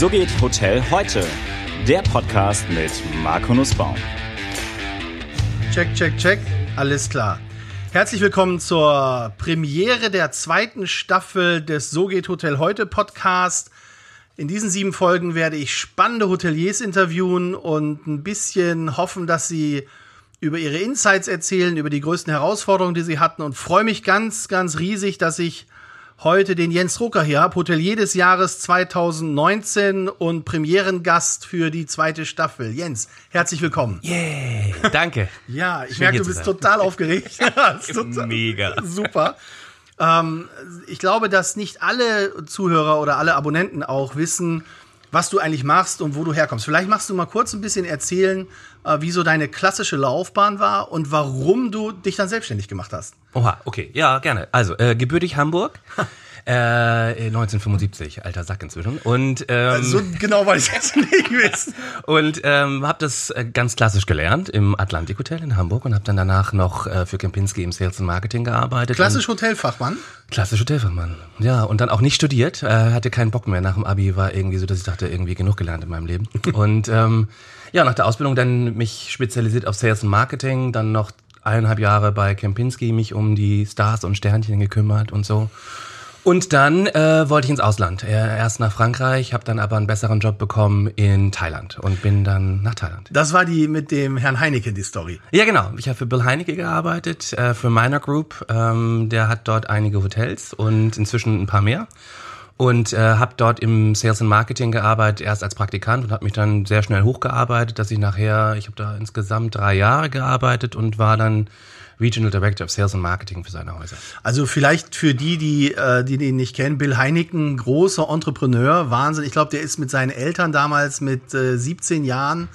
So geht Hotel heute. Der Podcast mit Marco Nussbaum. Check, check, check. Alles klar. Herzlich willkommen zur Premiere der zweiten Staffel des So geht Hotel heute Podcast. In diesen sieben Folgen werde ich spannende Hoteliers interviewen und ein bisschen hoffen, dass sie über ihre Insights erzählen, über die größten Herausforderungen, die sie hatten und freue mich ganz, ganz riesig, dass ich heute den Jens Rucker hier habe, Hotelier des Jahres 2019 und Premierengast für die zweite Staffel. Jens, herzlich willkommen. Yeah, danke. ja, ich merke, du bist total aufgeregt. total Mega. Super. Ähm, ich glaube, dass nicht alle Zuhörer oder alle Abonnenten auch wissen, was du eigentlich machst und wo du herkommst. Vielleicht machst du mal kurz ein bisschen erzählen, äh, wie so deine klassische Laufbahn war und warum du dich dann selbstständig gemacht hast. Oha, okay, ja, gerne. Also, äh, gebürtig Hamburg. Äh, 1975, alter Sack inzwischen. Und ähm, so genau weiß ich jetzt nicht wissen. und ähm, habe das äh, ganz klassisch gelernt im Atlantik Hotel in Hamburg und habe dann danach noch äh, für Kempinski im Sales und Marketing gearbeitet. Klassisch Hotelfachmann. Klassisch Hotelfachmann. Ja, und dann auch nicht studiert, äh, hatte keinen Bock mehr. Nach dem Abi war irgendwie so, dass ich dachte, irgendwie genug gelernt in meinem Leben. und ähm, ja, nach der Ausbildung dann mich spezialisiert auf Sales und Marketing, dann noch eineinhalb Jahre bei Kempinski mich um die Stars und Sternchen gekümmert und so. Und dann äh, wollte ich ins Ausland. Erst nach Frankreich, habe dann aber einen besseren Job bekommen in Thailand und bin dann nach Thailand. Das war die mit dem Herrn Heineke, die Story. Ja, genau. Ich habe für Bill Heineke gearbeitet, äh, für Minor Group. Ähm, der hat dort einige Hotels und inzwischen ein paar mehr und äh, habe dort im Sales and Marketing gearbeitet, erst als Praktikant und habe mich dann sehr schnell hochgearbeitet, dass ich nachher, ich habe da insgesamt drei Jahre gearbeitet und war dann Regional Director of Sales and Marketing für seine Häuser. Also vielleicht für die, die, äh, die den nicht kennen, Bill Heineken, großer Entrepreneur, Wahnsinn. Ich glaube, der ist mit seinen Eltern damals mit äh, 17 Jahren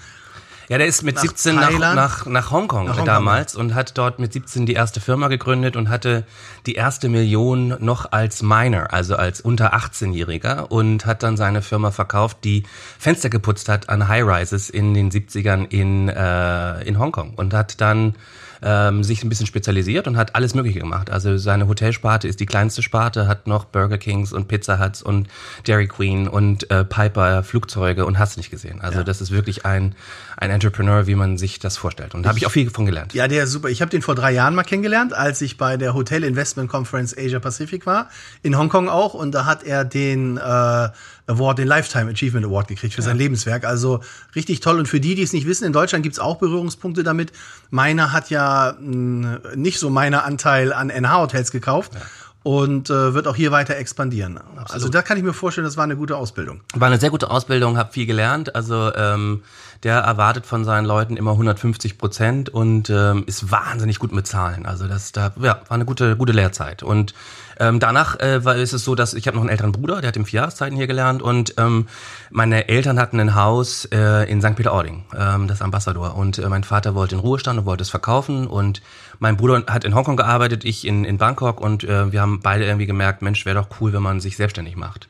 ja, der ist mit nach 17 nach, nach, nach Hongkong nach damals Hongkong. und hat dort mit 17 die erste Firma gegründet und hatte die erste Million noch als Minor, also als unter 18-Jähriger und hat dann seine Firma verkauft, die Fenster geputzt hat an High-Rises in den 70ern in, äh, in Hongkong und hat dann ähm, sich ein bisschen spezialisiert und hat alles Mögliche gemacht. Also seine Hotelsparte ist die kleinste Sparte, hat noch Burger Kings und Pizza Huts und Dairy Queen und äh, Piper Flugzeuge und hast nicht gesehen. Also ja. das ist wirklich ein, ein Entrepreneur, wie man sich das vorstellt. Und da habe ich auch viel von gelernt. Ja, der ist super. Ich habe den vor drei Jahren mal kennengelernt, als ich bei der Hotel Investment Conference Asia Pacific war, in Hongkong auch. Und da hat er den äh, Award, den Lifetime Achievement Award gekriegt für ja. sein Lebenswerk. Also richtig toll. Und für die, die es nicht wissen, in Deutschland gibt's auch Berührungspunkte damit. Meiner hat ja mh, nicht so meiner Anteil an NH-Hotels gekauft. Ja und äh, wird auch hier weiter expandieren. Absolut. Also da kann ich mir vorstellen, das war eine gute Ausbildung. War eine sehr gute Ausbildung, habe viel gelernt. Also ähm, der erwartet von seinen Leuten immer 150 Prozent und ähm, ist wahnsinnig gut mit Zahlen. Also das da ja, war eine gute gute Lehrzeit und ähm, danach äh, war, ist es so, dass ich habe noch einen älteren Bruder, der hat im Vierjahreszeiten hier gelernt und ähm, meine Eltern hatten ein Haus äh, in St. Peter-Ording, ähm, das Ambassador. Und äh, mein Vater wollte in Ruhestand und wollte es verkaufen und mein Bruder hat in Hongkong gearbeitet, ich in, in Bangkok und äh, wir haben beide irgendwie gemerkt, Mensch, wäre doch cool, wenn man sich selbstständig macht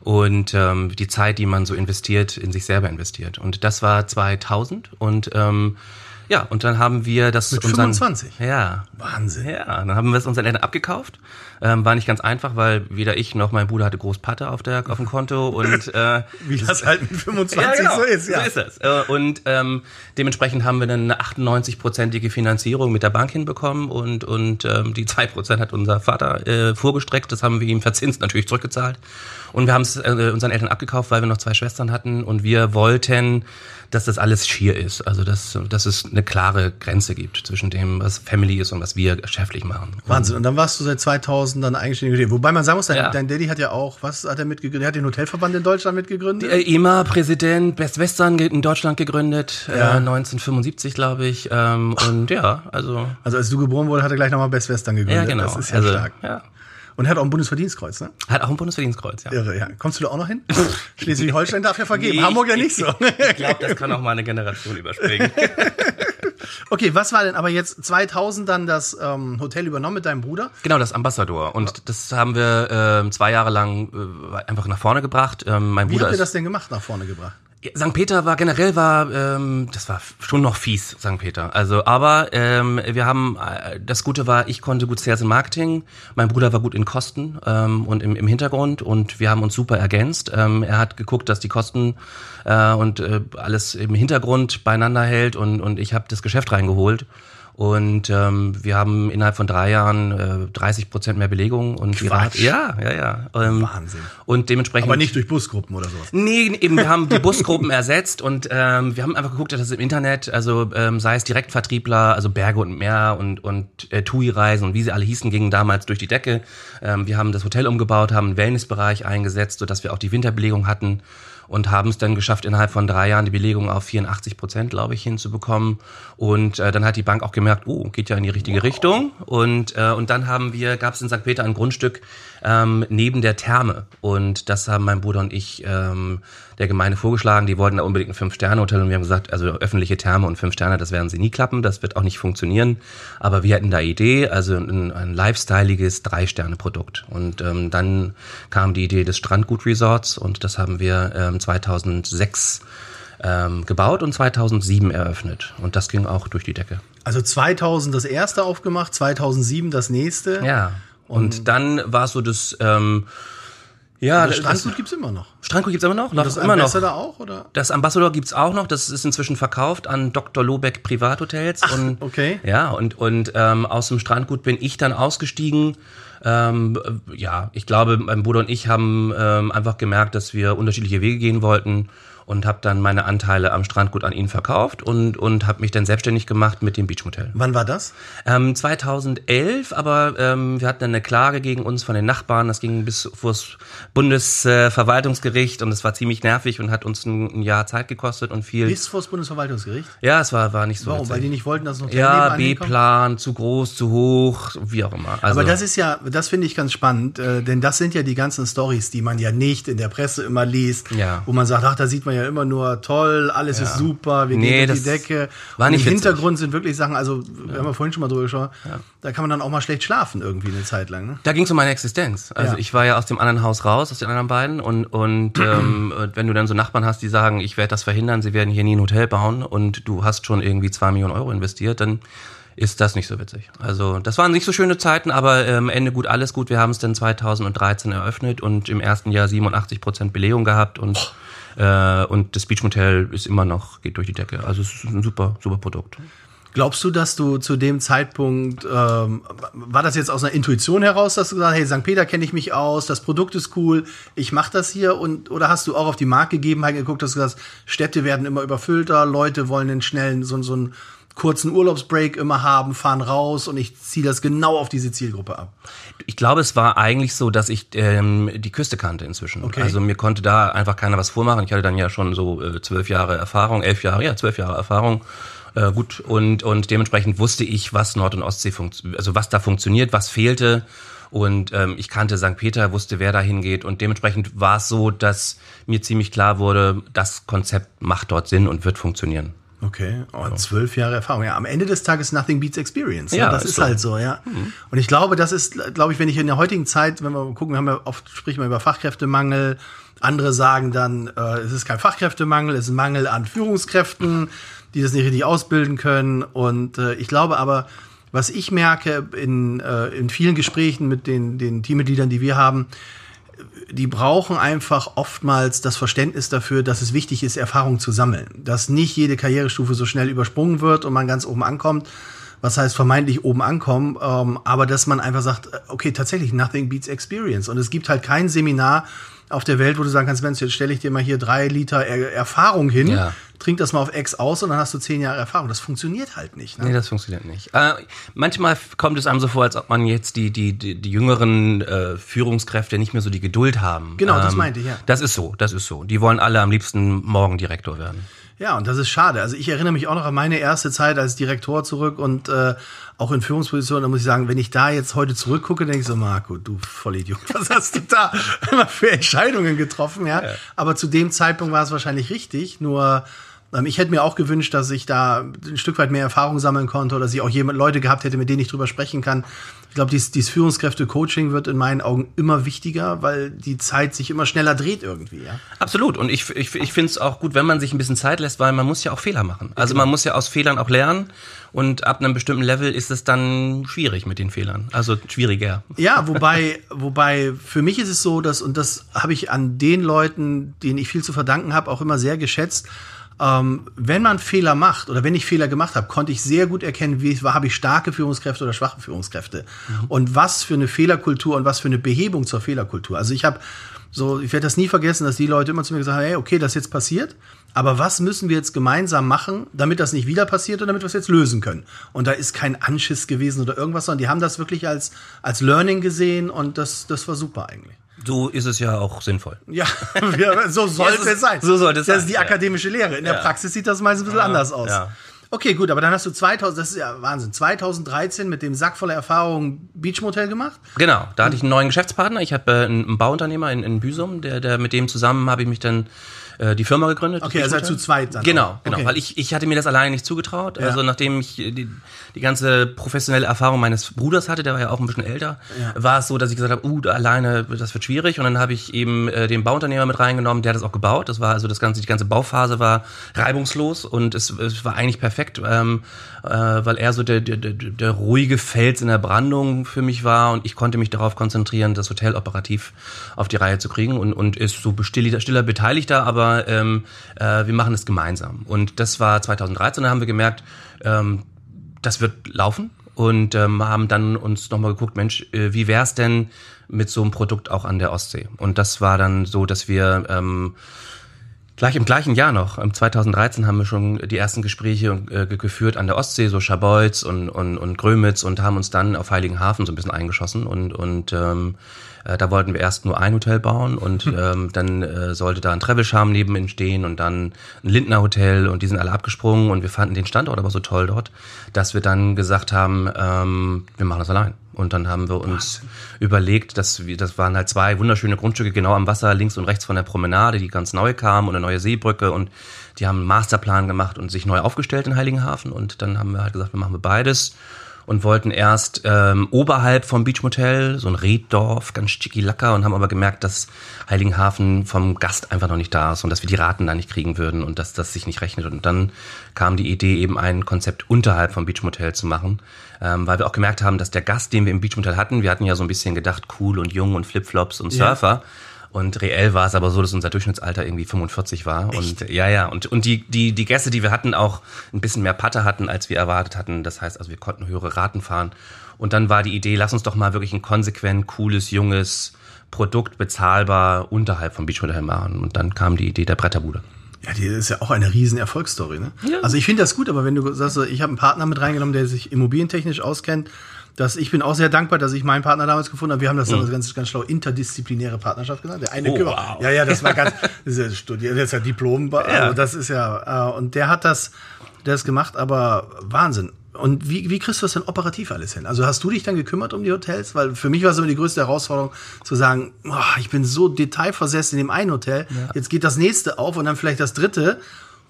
und ähm, die Zeit, die man so investiert, in sich selber investiert. Und das war 2000 und ähm, ja, und dann haben wir das Mit unseren, 25? Ja. Wahnsinn. Ja, dann haben wir es unseren Eltern abgekauft. Ähm, war nicht ganz einfach, weil weder ich noch mein Bruder hatte Großpatte auf, der, auf dem Konto und äh, wie das halt mit 25 ja, genau, so ist, ja. So ist es. Äh, und ähm, dementsprechend haben wir dann eine 98-prozentige Finanzierung mit der Bank hinbekommen und, und ähm, die zwei Prozent hat unser Vater äh, vorgestreckt. Das haben wir ihm verzinst natürlich zurückgezahlt. Und wir haben es äh, unseren Eltern abgekauft, weil wir noch zwei Schwestern hatten und wir wollten dass das alles schier ist. Also dass, dass es eine klare Grenze gibt zwischen dem, was Family ist und was wir geschäftlich machen. Wahnsinn. Und dann warst du seit 2000 dann eigenständig. Wobei man sagen muss, dein, ja. dein Daddy hat ja auch, was hat er mitgegründet? Er hat den Hotelverband in Deutschland mitgegründet? Äh, EMA, Präsident, Best Western in Deutschland gegründet, ja. äh, 1975, glaube ich. Ähm, und ja, also. Also als du geboren wurde, hat er gleich nochmal Best Western gegründet. Ja, genau. Das ist ja also, stark. Ja. Und er hat auch ein Bundesverdienstkreuz, ne? Hat auch ein Bundesverdienstkreuz, ja. Irre, ja. Kommst du da auch noch hin? Schleswig-Holstein darf ja vergeben, nee, Hamburg ja nicht so. ich glaube, das kann auch mal eine Generation überspringen. okay, was war denn aber jetzt 2000 dann das ähm, Hotel übernommen mit deinem Bruder? Genau, das Ambassador. Und ja. das haben wir äh, zwei Jahre lang äh, einfach nach vorne gebracht. Ähm, mein Wie Bruder habt ihr das denn gemacht, nach vorne gebracht? St. Peter war generell war, ähm, das war schon noch fies, St. Peter. Also, aber ähm, wir haben, äh, das Gute war, ich konnte gut Sales und Marketing, mein Bruder war gut in Kosten ähm, und im, im Hintergrund und wir haben uns super ergänzt. Ähm, er hat geguckt, dass die Kosten äh, und äh, alles im Hintergrund beieinander hält und, und ich habe das Geschäft reingeholt. Und ähm, wir haben innerhalb von drei Jahren äh, 30 Prozent mehr Belegung und die Rat, ja, ja, ja. Ähm, Wahnsinn. Und dementsprechend. Aber nicht durch Busgruppen oder sowas. Nee, eben, wir haben die Busgruppen ersetzt und ähm, wir haben einfach geguckt, dass es im Internet, also ähm, sei es Direktvertriebler, also Berge und Meer und, und äh, TUI-Reisen und wie sie alle hießen, gingen damals durch die Decke. Ähm, wir haben das Hotel umgebaut, haben einen Wellnessbereich eingesetzt, sodass wir auch die Winterbelegung hatten und haben es dann geschafft, innerhalb von drei Jahren die Belegung auf 84 Prozent, glaube ich, hinzubekommen. Und äh, dann hat die Bank auch gemerkt, oh, geht ja in die richtige wow. Richtung. Und, äh, und dann haben wir, gab es in St. Peter ein Grundstück ähm, neben der Therme. Und das haben mein Bruder und ich ähm, der Gemeinde vorgeschlagen. Die wollten da unbedingt ein Fünf-Sterne-Hotel und wir haben gesagt, also öffentliche Therme und fünf Sterne, das werden sie nie klappen, das wird auch nicht funktionieren. Aber wir hätten da Idee, also ein, ein lifestyleiges Drei-Sterne-Produkt. Und ähm, dann kam die Idee des Strandgut-Resorts und das haben wir ähm, 2006 ähm, gebaut und 2007 eröffnet. Und das ging auch durch die Decke. Also 2000 das erste aufgemacht, 2007 das nächste. Ja. Und, und dann war so das... Ähm, ja, das Strandgut gibt's immer noch. Strandgut gibt's immer noch? Und das immer Ambassador noch. auch, oder? Das Ambassador gibt's auch noch. Das ist inzwischen verkauft an Dr. Lobeck Privathotels. Ach, und, okay. Ja, und, und ähm, aus dem Strandgut bin ich dann ausgestiegen. Ähm, ja, ich glaube, mein Bruder und ich haben ähm, einfach gemerkt, dass wir unterschiedliche Wege gehen wollten und habe dann meine Anteile am Strandgut an ihn verkauft und, und habe mich dann selbstständig gemacht mit dem Beachmotel. Wann war das? Ähm, 2011, aber ähm, wir hatten eine Klage gegen uns von den Nachbarn. Das ging bis vor das Bundesverwaltungsgericht und es war ziemlich nervig und hat uns ein, ein, Jahr Zeit gekostet und viel. Bis vor das Bundesverwaltungsgericht? Ja, es war, war nicht so. Warum? Witzig. Weil die nicht wollten, dass es noch Ja, B-Plan, zu groß, zu hoch, wie auch immer. Also, aber das ist ja, das finde ich ganz spannend, äh, denn das sind ja die ganzen Stories, die man ja nicht in der Presse immer liest, ja. wo man sagt, ach, da sieht man ja immer nur toll, alles ja. ist super, wir nee, gehen durch die Decke. War nicht Im Hintergrund sind wirklich Sachen, also ja. wir haben ja vorhin schon mal drüber geschaut, ja. da kann man dann auch mal schlecht schlafen irgendwie eine Zeit lang. Ne? Da ging es um meine Existenz. Also ich war ja aus dem anderen Haus raus, aus den anderen beiden und, und ähm, wenn du dann so Nachbarn hast, die sagen, ich werde das verhindern, sie werden hier nie ein Hotel bauen und du hast schon irgendwie zwei Millionen Euro investiert, dann ist das nicht so witzig. Also das waren nicht so schöne Zeiten, aber am ähm, Ende gut, alles gut. Wir haben es dann 2013 eröffnet und im ersten Jahr 87 Prozent Belegung gehabt und äh, und das Beach Motel ist immer noch, geht durch die Decke. Also es ist ein super, super Produkt. Glaubst du, dass du zu dem Zeitpunkt, ähm, war das jetzt aus einer Intuition heraus, dass du gesagt hast, hey, St. Peter kenne ich mich aus, das Produkt ist cool, ich mache das hier und oder hast du auch auf die Marktgegebenheit geguckt, dass du gesagt hast, Städte werden immer überfüllter, Leute wollen den schnellen, so, so einen kurzen Urlaubsbreak immer haben, fahren raus und ich ziehe das genau auf diese Zielgruppe ab? Ich glaube, es war eigentlich so, dass ich ähm, die Küste kannte inzwischen. Okay. Also mir konnte da einfach keiner was vormachen. Ich hatte dann ja schon so äh, zwölf Jahre Erfahrung, elf Jahre, ja, zwölf Jahre Erfahrung. Äh, gut, und, und dementsprechend wusste ich, was Nord- und Ostsee funktioniert, also was da funktioniert, was fehlte. Und ähm, ich kannte St. Peter, wusste, wer da hingeht. Und dementsprechend war es so, dass mir ziemlich klar wurde, das Konzept macht dort Sinn und wird funktionieren. Okay, oh, zwölf Jahre Erfahrung. Ja, am Ende des Tages nothing beats experience. Ne? Ja, das ist, so. halt so, ja. Mhm. Und ich glaube, das ist, glaube ich, wenn ich in der heutigen Zeit, wenn wir gucken, wir haben ja oft spricht man über Fachkräftemangel. Andere sagen dann, äh, es ist kein Fachkräftemangel, es ist ein Mangel an Führungskräften, die das nicht richtig ausbilden können. Und äh, ich glaube aber, was ich merke in, äh, in vielen Gesprächen mit den, den Teammitgliedern, die wir haben, die brauchen einfach oftmals das Verständnis dafür, dass es wichtig ist, Erfahrung zu sammeln. Dass nicht jede Karrierestufe so schnell übersprungen wird und man ganz oben ankommt. Was heißt vermeintlich oben ankommen, ähm, aber dass man einfach sagt, okay, tatsächlich, nothing beats experience. Und es gibt halt kein Seminar, auf der Welt, wo du sagen kannst, Mensch, jetzt stelle ich dir mal hier drei Liter er Erfahrung hin, ja. Trink das mal auf X aus und dann hast du zehn Jahre Erfahrung. Das funktioniert halt nicht. Ne? Nee, das funktioniert nicht. Äh, manchmal kommt es einem so vor, als ob man jetzt die, die, die, die jüngeren äh, Führungskräfte nicht mehr so die Geduld haben. Genau, ähm, das meinte ich, ja. Das ist so, das ist so. Die wollen alle am liebsten morgen Direktor werden. Ja, und das ist schade. Also ich erinnere mich auch noch an meine erste Zeit als Direktor zurück und äh, auch in Führungspositionen, da muss ich sagen, wenn ich da jetzt heute zurückgucke, denke ich so, Marco, du Vollidiot, was hast du da immer für Entscheidungen getroffen, ja? ja. Aber zu dem Zeitpunkt war es wahrscheinlich richtig, nur ich hätte mir auch gewünscht, dass ich da ein Stück weit mehr Erfahrung sammeln konnte oder dass ich auch jemand, Leute gehabt hätte, mit denen ich drüber sprechen kann. Ich glaube, dieses, dieses Führungskräfte-Coaching wird in meinen Augen immer wichtiger, weil die Zeit sich immer schneller dreht irgendwie. Ja? Absolut. Und ich, ich, ich finde es auch gut, wenn man sich ein bisschen Zeit lässt, weil man muss ja auch Fehler machen. Also man muss ja aus Fehlern auch lernen. Und ab einem bestimmten Level ist es dann schwierig mit den Fehlern. Also schwieriger. Ja, wobei, wobei für mich ist es so, dass, und das habe ich an den Leuten, denen ich viel zu verdanken habe, auch immer sehr geschätzt, ähm, wenn man Fehler macht oder wenn ich Fehler gemacht habe, konnte ich sehr gut erkennen, wie habe ich starke Führungskräfte oder schwache Führungskräfte mhm. und was für eine Fehlerkultur und was für eine Behebung zur Fehlerkultur. Also ich habe so, ich werde das nie vergessen, dass die Leute immer zu mir gesagt haben, hey, okay, das ist jetzt passiert, aber was müssen wir jetzt gemeinsam machen, damit das nicht wieder passiert und damit wir es jetzt lösen können? Und da ist kein Anschiss gewesen oder irgendwas, sondern die haben das wirklich als, als Learning gesehen und das, das war super eigentlich. So ist es ja auch sinnvoll. Ja, so sollte ja, es sein. So sollte es sein. Das ist die akademische Lehre. In der Praxis sieht das meist ein bisschen anders aus. Ja. Okay, gut, aber dann hast du 2000, das ist ja Wahnsinn, 2013 mit dem Sack voller Erfahrung Beachmotel gemacht? Genau, da hatte ich einen neuen Geschäftspartner. Ich habe äh, einen Bauunternehmer in, in Büsum, der, der mit dem zusammen habe ich mich dann äh, die Firma gegründet. Okay, also zu zweit dann. Genau, auch. genau, okay. weil ich, ich hatte mir das alleine nicht zugetraut. Ja. Also nachdem ich die, die ganze professionelle Erfahrung meines Bruders hatte, der war ja auch ein bisschen älter, ja. war es so, dass ich gesagt habe, uh, alleine, das wird schwierig. Und dann habe ich eben äh, den Bauunternehmer mit reingenommen, der hat das auch gebaut. Das war also das ganze, die ganze Bauphase war reibungslos und es, es war eigentlich perfekt, ähm, äh, weil er so der, der, der, der ruhige Fels in der Brandung für mich war und ich konnte mich darauf konzentrieren, das Hotel operativ auf die Reihe zu kriegen und, und ist so stiller, stiller Beteiligter, aber aber ähm, äh, wir machen es gemeinsam. Und das war 2013, da haben wir gemerkt, ähm, das wird laufen und ähm, haben dann uns nochmal geguckt, Mensch, äh, wie wär's denn mit so einem Produkt auch an der Ostsee? Und das war dann so, dass wir ähm, gleich im gleichen Jahr noch, im 2013 haben wir schon die ersten Gespräche äh, geführt an der Ostsee, so Scharbeutz und, und, und Grömitz und haben uns dann auf Heiligenhafen so ein bisschen eingeschossen und, und ähm, äh, da wollten wir erst nur ein Hotel bauen und hm. ähm, dann äh, sollte da ein Travel-Charme neben entstehen und dann ein Lindner Hotel und die sind alle abgesprungen und wir fanden den Standort aber so toll dort, dass wir dann gesagt haben, ähm, wir machen das allein. Und dann haben wir uns Wahnsinn. überlegt, dass wir, das waren halt zwei wunderschöne Grundstücke genau am Wasser, links und rechts von der Promenade, die ganz neu kamen und eine neue Seebrücke und die haben einen Masterplan gemacht und sich neu aufgestellt in Heiligenhafen und dann haben wir halt gesagt, wir machen wir beides und wollten erst ähm, oberhalb vom Beachmotel, so ein Reddorf, ganz schickilacka und haben aber gemerkt, dass Heiligenhafen vom Gast einfach noch nicht da ist und dass wir die Raten da nicht kriegen würden und dass das sich nicht rechnet. Und dann kam die Idee, eben ein Konzept unterhalb vom Beachmotel zu machen, ähm, weil wir auch gemerkt haben, dass der Gast, den wir im Beachmotel hatten, wir hatten ja so ein bisschen gedacht, cool und jung und Flipflops und Surfer. Ja und reell war es aber so, dass unser Durchschnittsalter irgendwie 45 war. Echt? Und ja, ja. Und, und die, die, die Gäste, die wir hatten, auch ein bisschen mehr Patte hatten, als wir erwartet hatten. Das heißt, also wir konnten höhere Raten fahren. Und dann war die Idee, lass uns doch mal wirklich ein konsequent, cooles, junges Produkt bezahlbar unterhalb vom Beachhotel machen. Und dann kam die Idee der Bretterbude. Ja, die ist ja auch eine riesen Erfolgsstory. Ne? Ja. Also ich finde das gut, aber wenn du sagst, ich habe einen Partner mit reingenommen, der sich immobilientechnisch auskennt, dass ich bin auch sehr dankbar, dass ich meinen Partner damals gefunden habe. Wir haben das mhm. ganz, ganz schlau interdisziplinäre Partnerschaft genannt. Der eine oh, wow. Ja, ja, das war ganz, das ist ja studiert, der ist ja Diplom, ja. Also das ist ja, äh, und der hat das, der ist gemacht, aber Wahnsinn. Und wie, wie kriegst du das denn operativ alles hin? Also hast du dich dann gekümmert um die Hotels? Weil für mich war es immer die größte Herausforderung, zu sagen, oh, ich bin so detailversessen in dem einen Hotel, ja. jetzt geht das nächste auf und dann vielleicht das dritte.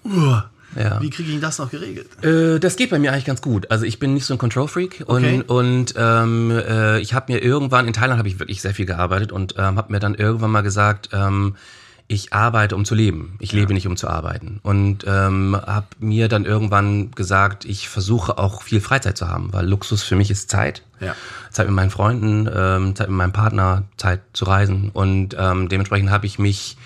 Uh, ja. Wie kriege ich das noch geregelt? Äh, das geht bei mir eigentlich ganz gut. Also ich bin nicht so ein Control-Freak und, okay. und ähm, äh, ich habe mir irgendwann, in Thailand habe ich wirklich sehr viel gearbeitet und ähm, habe mir dann irgendwann mal gesagt, ähm, ich arbeite, um zu leben. Ich ja. lebe nicht, um zu arbeiten. Und ähm, habe mir dann irgendwann gesagt, ich versuche auch viel Freizeit zu haben, weil Luxus für mich ist Zeit. Ja. Zeit mit meinen Freunden, ähm, Zeit mit meinem Partner, Zeit zu reisen. Und ähm, dementsprechend habe ich mich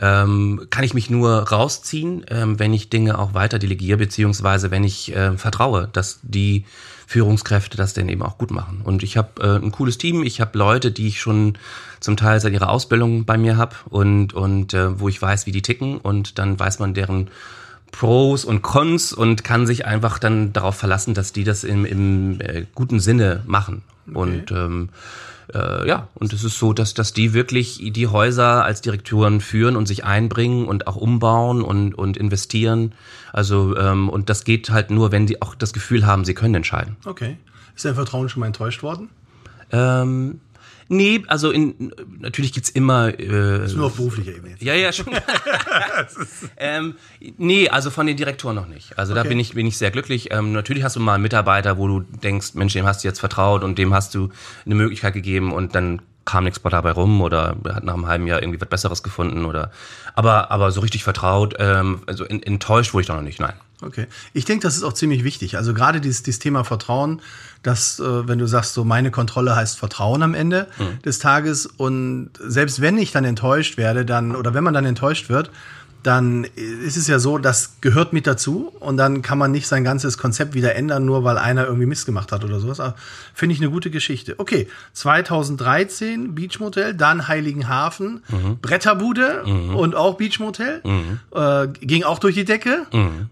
ähm, kann ich mich nur rausziehen, ähm, wenn ich Dinge auch weiter delegiere, beziehungsweise wenn ich äh, vertraue, dass die Führungskräfte das denn eben auch gut machen. Und ich habe äh, ein cooles Team, ich habe Leute, die ich schon zum Teil seit ihrer Ausbildung bei mir habe und, und äh, wo ich weiß, wie die ticken und dann weiß man deren Pros und Cons und kann sich einfach dann darauf verlassen, dass die das im, im äh, guten Sinne machen. Okay. Und ähm, äh, ja, und es ist so, dass, dass die wirklich die Häuser als Direktoren führen und sich einbringen und auch umbauen und, und investieren. Also, ähm, und das geht halt nur, wenn die auch das Gefühl haben, sie können entscheiden. Okay. Ist dein Vertrauen schon mal enttäuscht worden? Ähm, Nee, also in, natürlich gibt's immer. Äh, Nur auf beruflicher Ebene. Ja, ja, schon. ähm, nee, also von den Direktoren noch nicht. Also da Okay. bin ich, bin ich sehr glücklich. Ähm, natürlich hast du mal einen Mitarbeiter, wo du denkst, Mensch, dem hast du jetzt vertraut und dem hast du eine Möglichkeit gegeben und dann kam nichts dabei rum oder er hat nach einem halben Jahr irgendwie was Besseres gefunden oder aber aber so richtig vertraut, ähm, also en- enttäuscht wurde ich doch noch nicht, nein. Okay. Ich denke, das ist auch ziemlich wichtig. Also gerade dieses, dieses Thema Vertrauen, dass, äh, wenn du sagst, so meine Kontrolle heißt Vertrauen am Ende des Tages und selbst wenn ich dann enttäuscht werde, dann, oder wenn man dann enttäuscht wird, dann ist es ja so, das gehört mit dazu und dann kann man nicht sein ganzes Konzept wieder ändern, nur weil einer irgendwie Mist gemacht hat oder sowas. Aber Finde ich eine gute Geschichte. Okay, 2013 Beachmotel, dann Heiligenhafen, Bretterbude und auch Beachmotel. Äh, ging auch durch die Decke.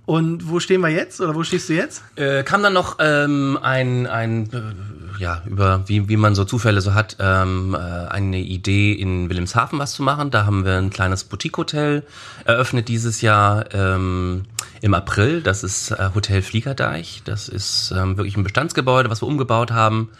Und wo stehen wir jetzt? Oder wo stehst du jetzt? Äh, kam dann noch ähm, ein, ein äh, ja, über wie, wie man so Zufälle so hat, ähm, äh, eine Idee in Wilhelmshaven was zu machen. Da haben wir ein kleines Boutique-Hotel eröffnet dieses Jahr ähm, im April. Das ist äh, Hotel Fliegerdeich. Das ist ähm, wirklich ein Bestandsgebäude, was wir umgebaut haben.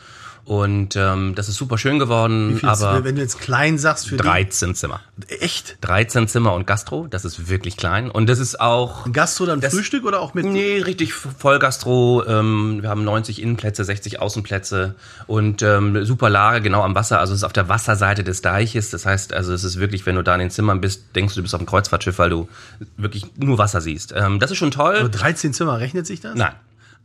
Und ähm, das ist super schön geworden, Wie viel- aber wenn du jetzt klein sagst für 13 Zimmer. die. Echt? 13 Zimmer und Gastro, das ist wirklich klein. Und das ist auch Gastro dann Das- Frühstück oder auch mit? Nee, richtig Vollgastro. Ähm, wir haben 90 Innenplätze, 60 Außenplätze und ähm, super Lage genau am Wasser. Also es ist auf der Wasserseite des Deiches. Das heißt, also es ist wirklich, wenn du da in den Zimmern bist, denkst du, du bist auf einem Kreuzfahrtschiff, weil du wirklich nur Wasser siehst. Ähm, das ist schon toll. Aber 13 Zimmer, rechnet sich das? Nein.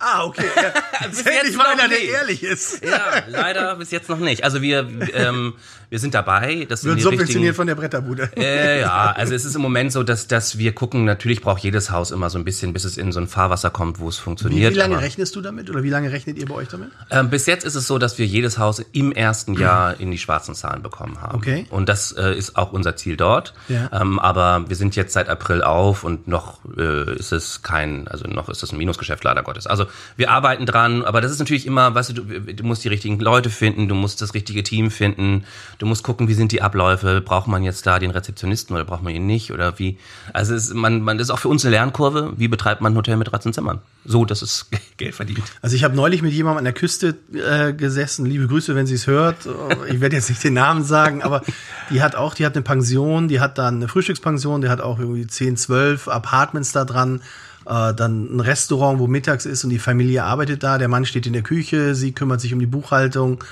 Ah, okay. Bis jetzt mal noch einer, der nicht. ehrlich ist. Ja, leider bis jetzt noch nicht. Also wir, ähm, wir sind dabei. Das Wird subventioniert von der Bretterbude. äh, ja, also es ist im Moment so, dass, dass wir gucken, natürlich braucht jedes Haus immer so ein bisschen, bis es in so ein Fahrwasser kommt, wo es Wie, funktioniert. wie lange aber- rechnest du damit? Oder wie lange rechnet ihr bei euch damit? Ähm, bis jetzt ist es so, dass wir jedes Haus im ersten Jahr in die schwarzen Zahlen bekommen haben. Okay. Und das äh, ist auch unser Ziel dort. Ja. Ähm, aber wir sind jetzt seit April auf und noch äh, ist es kein, also noch ist es ein Minusgeschäft leider Gottes. Also wir arbeiten dran, aber das ist natürlich immer, weißt du, du, du musst die richtigen Leute finden, du musst das richtige Team finden, du musst gucken, wie sind die Abläufe, braucht man jetzt da den Rezeptionisten oder braucht man ihn nicht oder wie. Also ist, man, man das ist auch für uns eine Lernkurve, wie betreibt man ein Hotel mit 13 Zimmern? So, dass es Geld verdient. Also ich habe neulich mit jemandem an der Küste äh, gesessen. Liebe Grüße, wenn sie es hört. Ich werde jetzt nicht den Namen sagen, aber die hat auch, die hat eine Pension, die hat dann eine Frühstückspension, die hat auch irgendwie 10, 12 Apartments da dran. Äh, dann ein Restaurant, wo mittags ist und die Familie arbeitet da. Der Mann steht in der Küche, sie kümmert sich um die Buchhaltung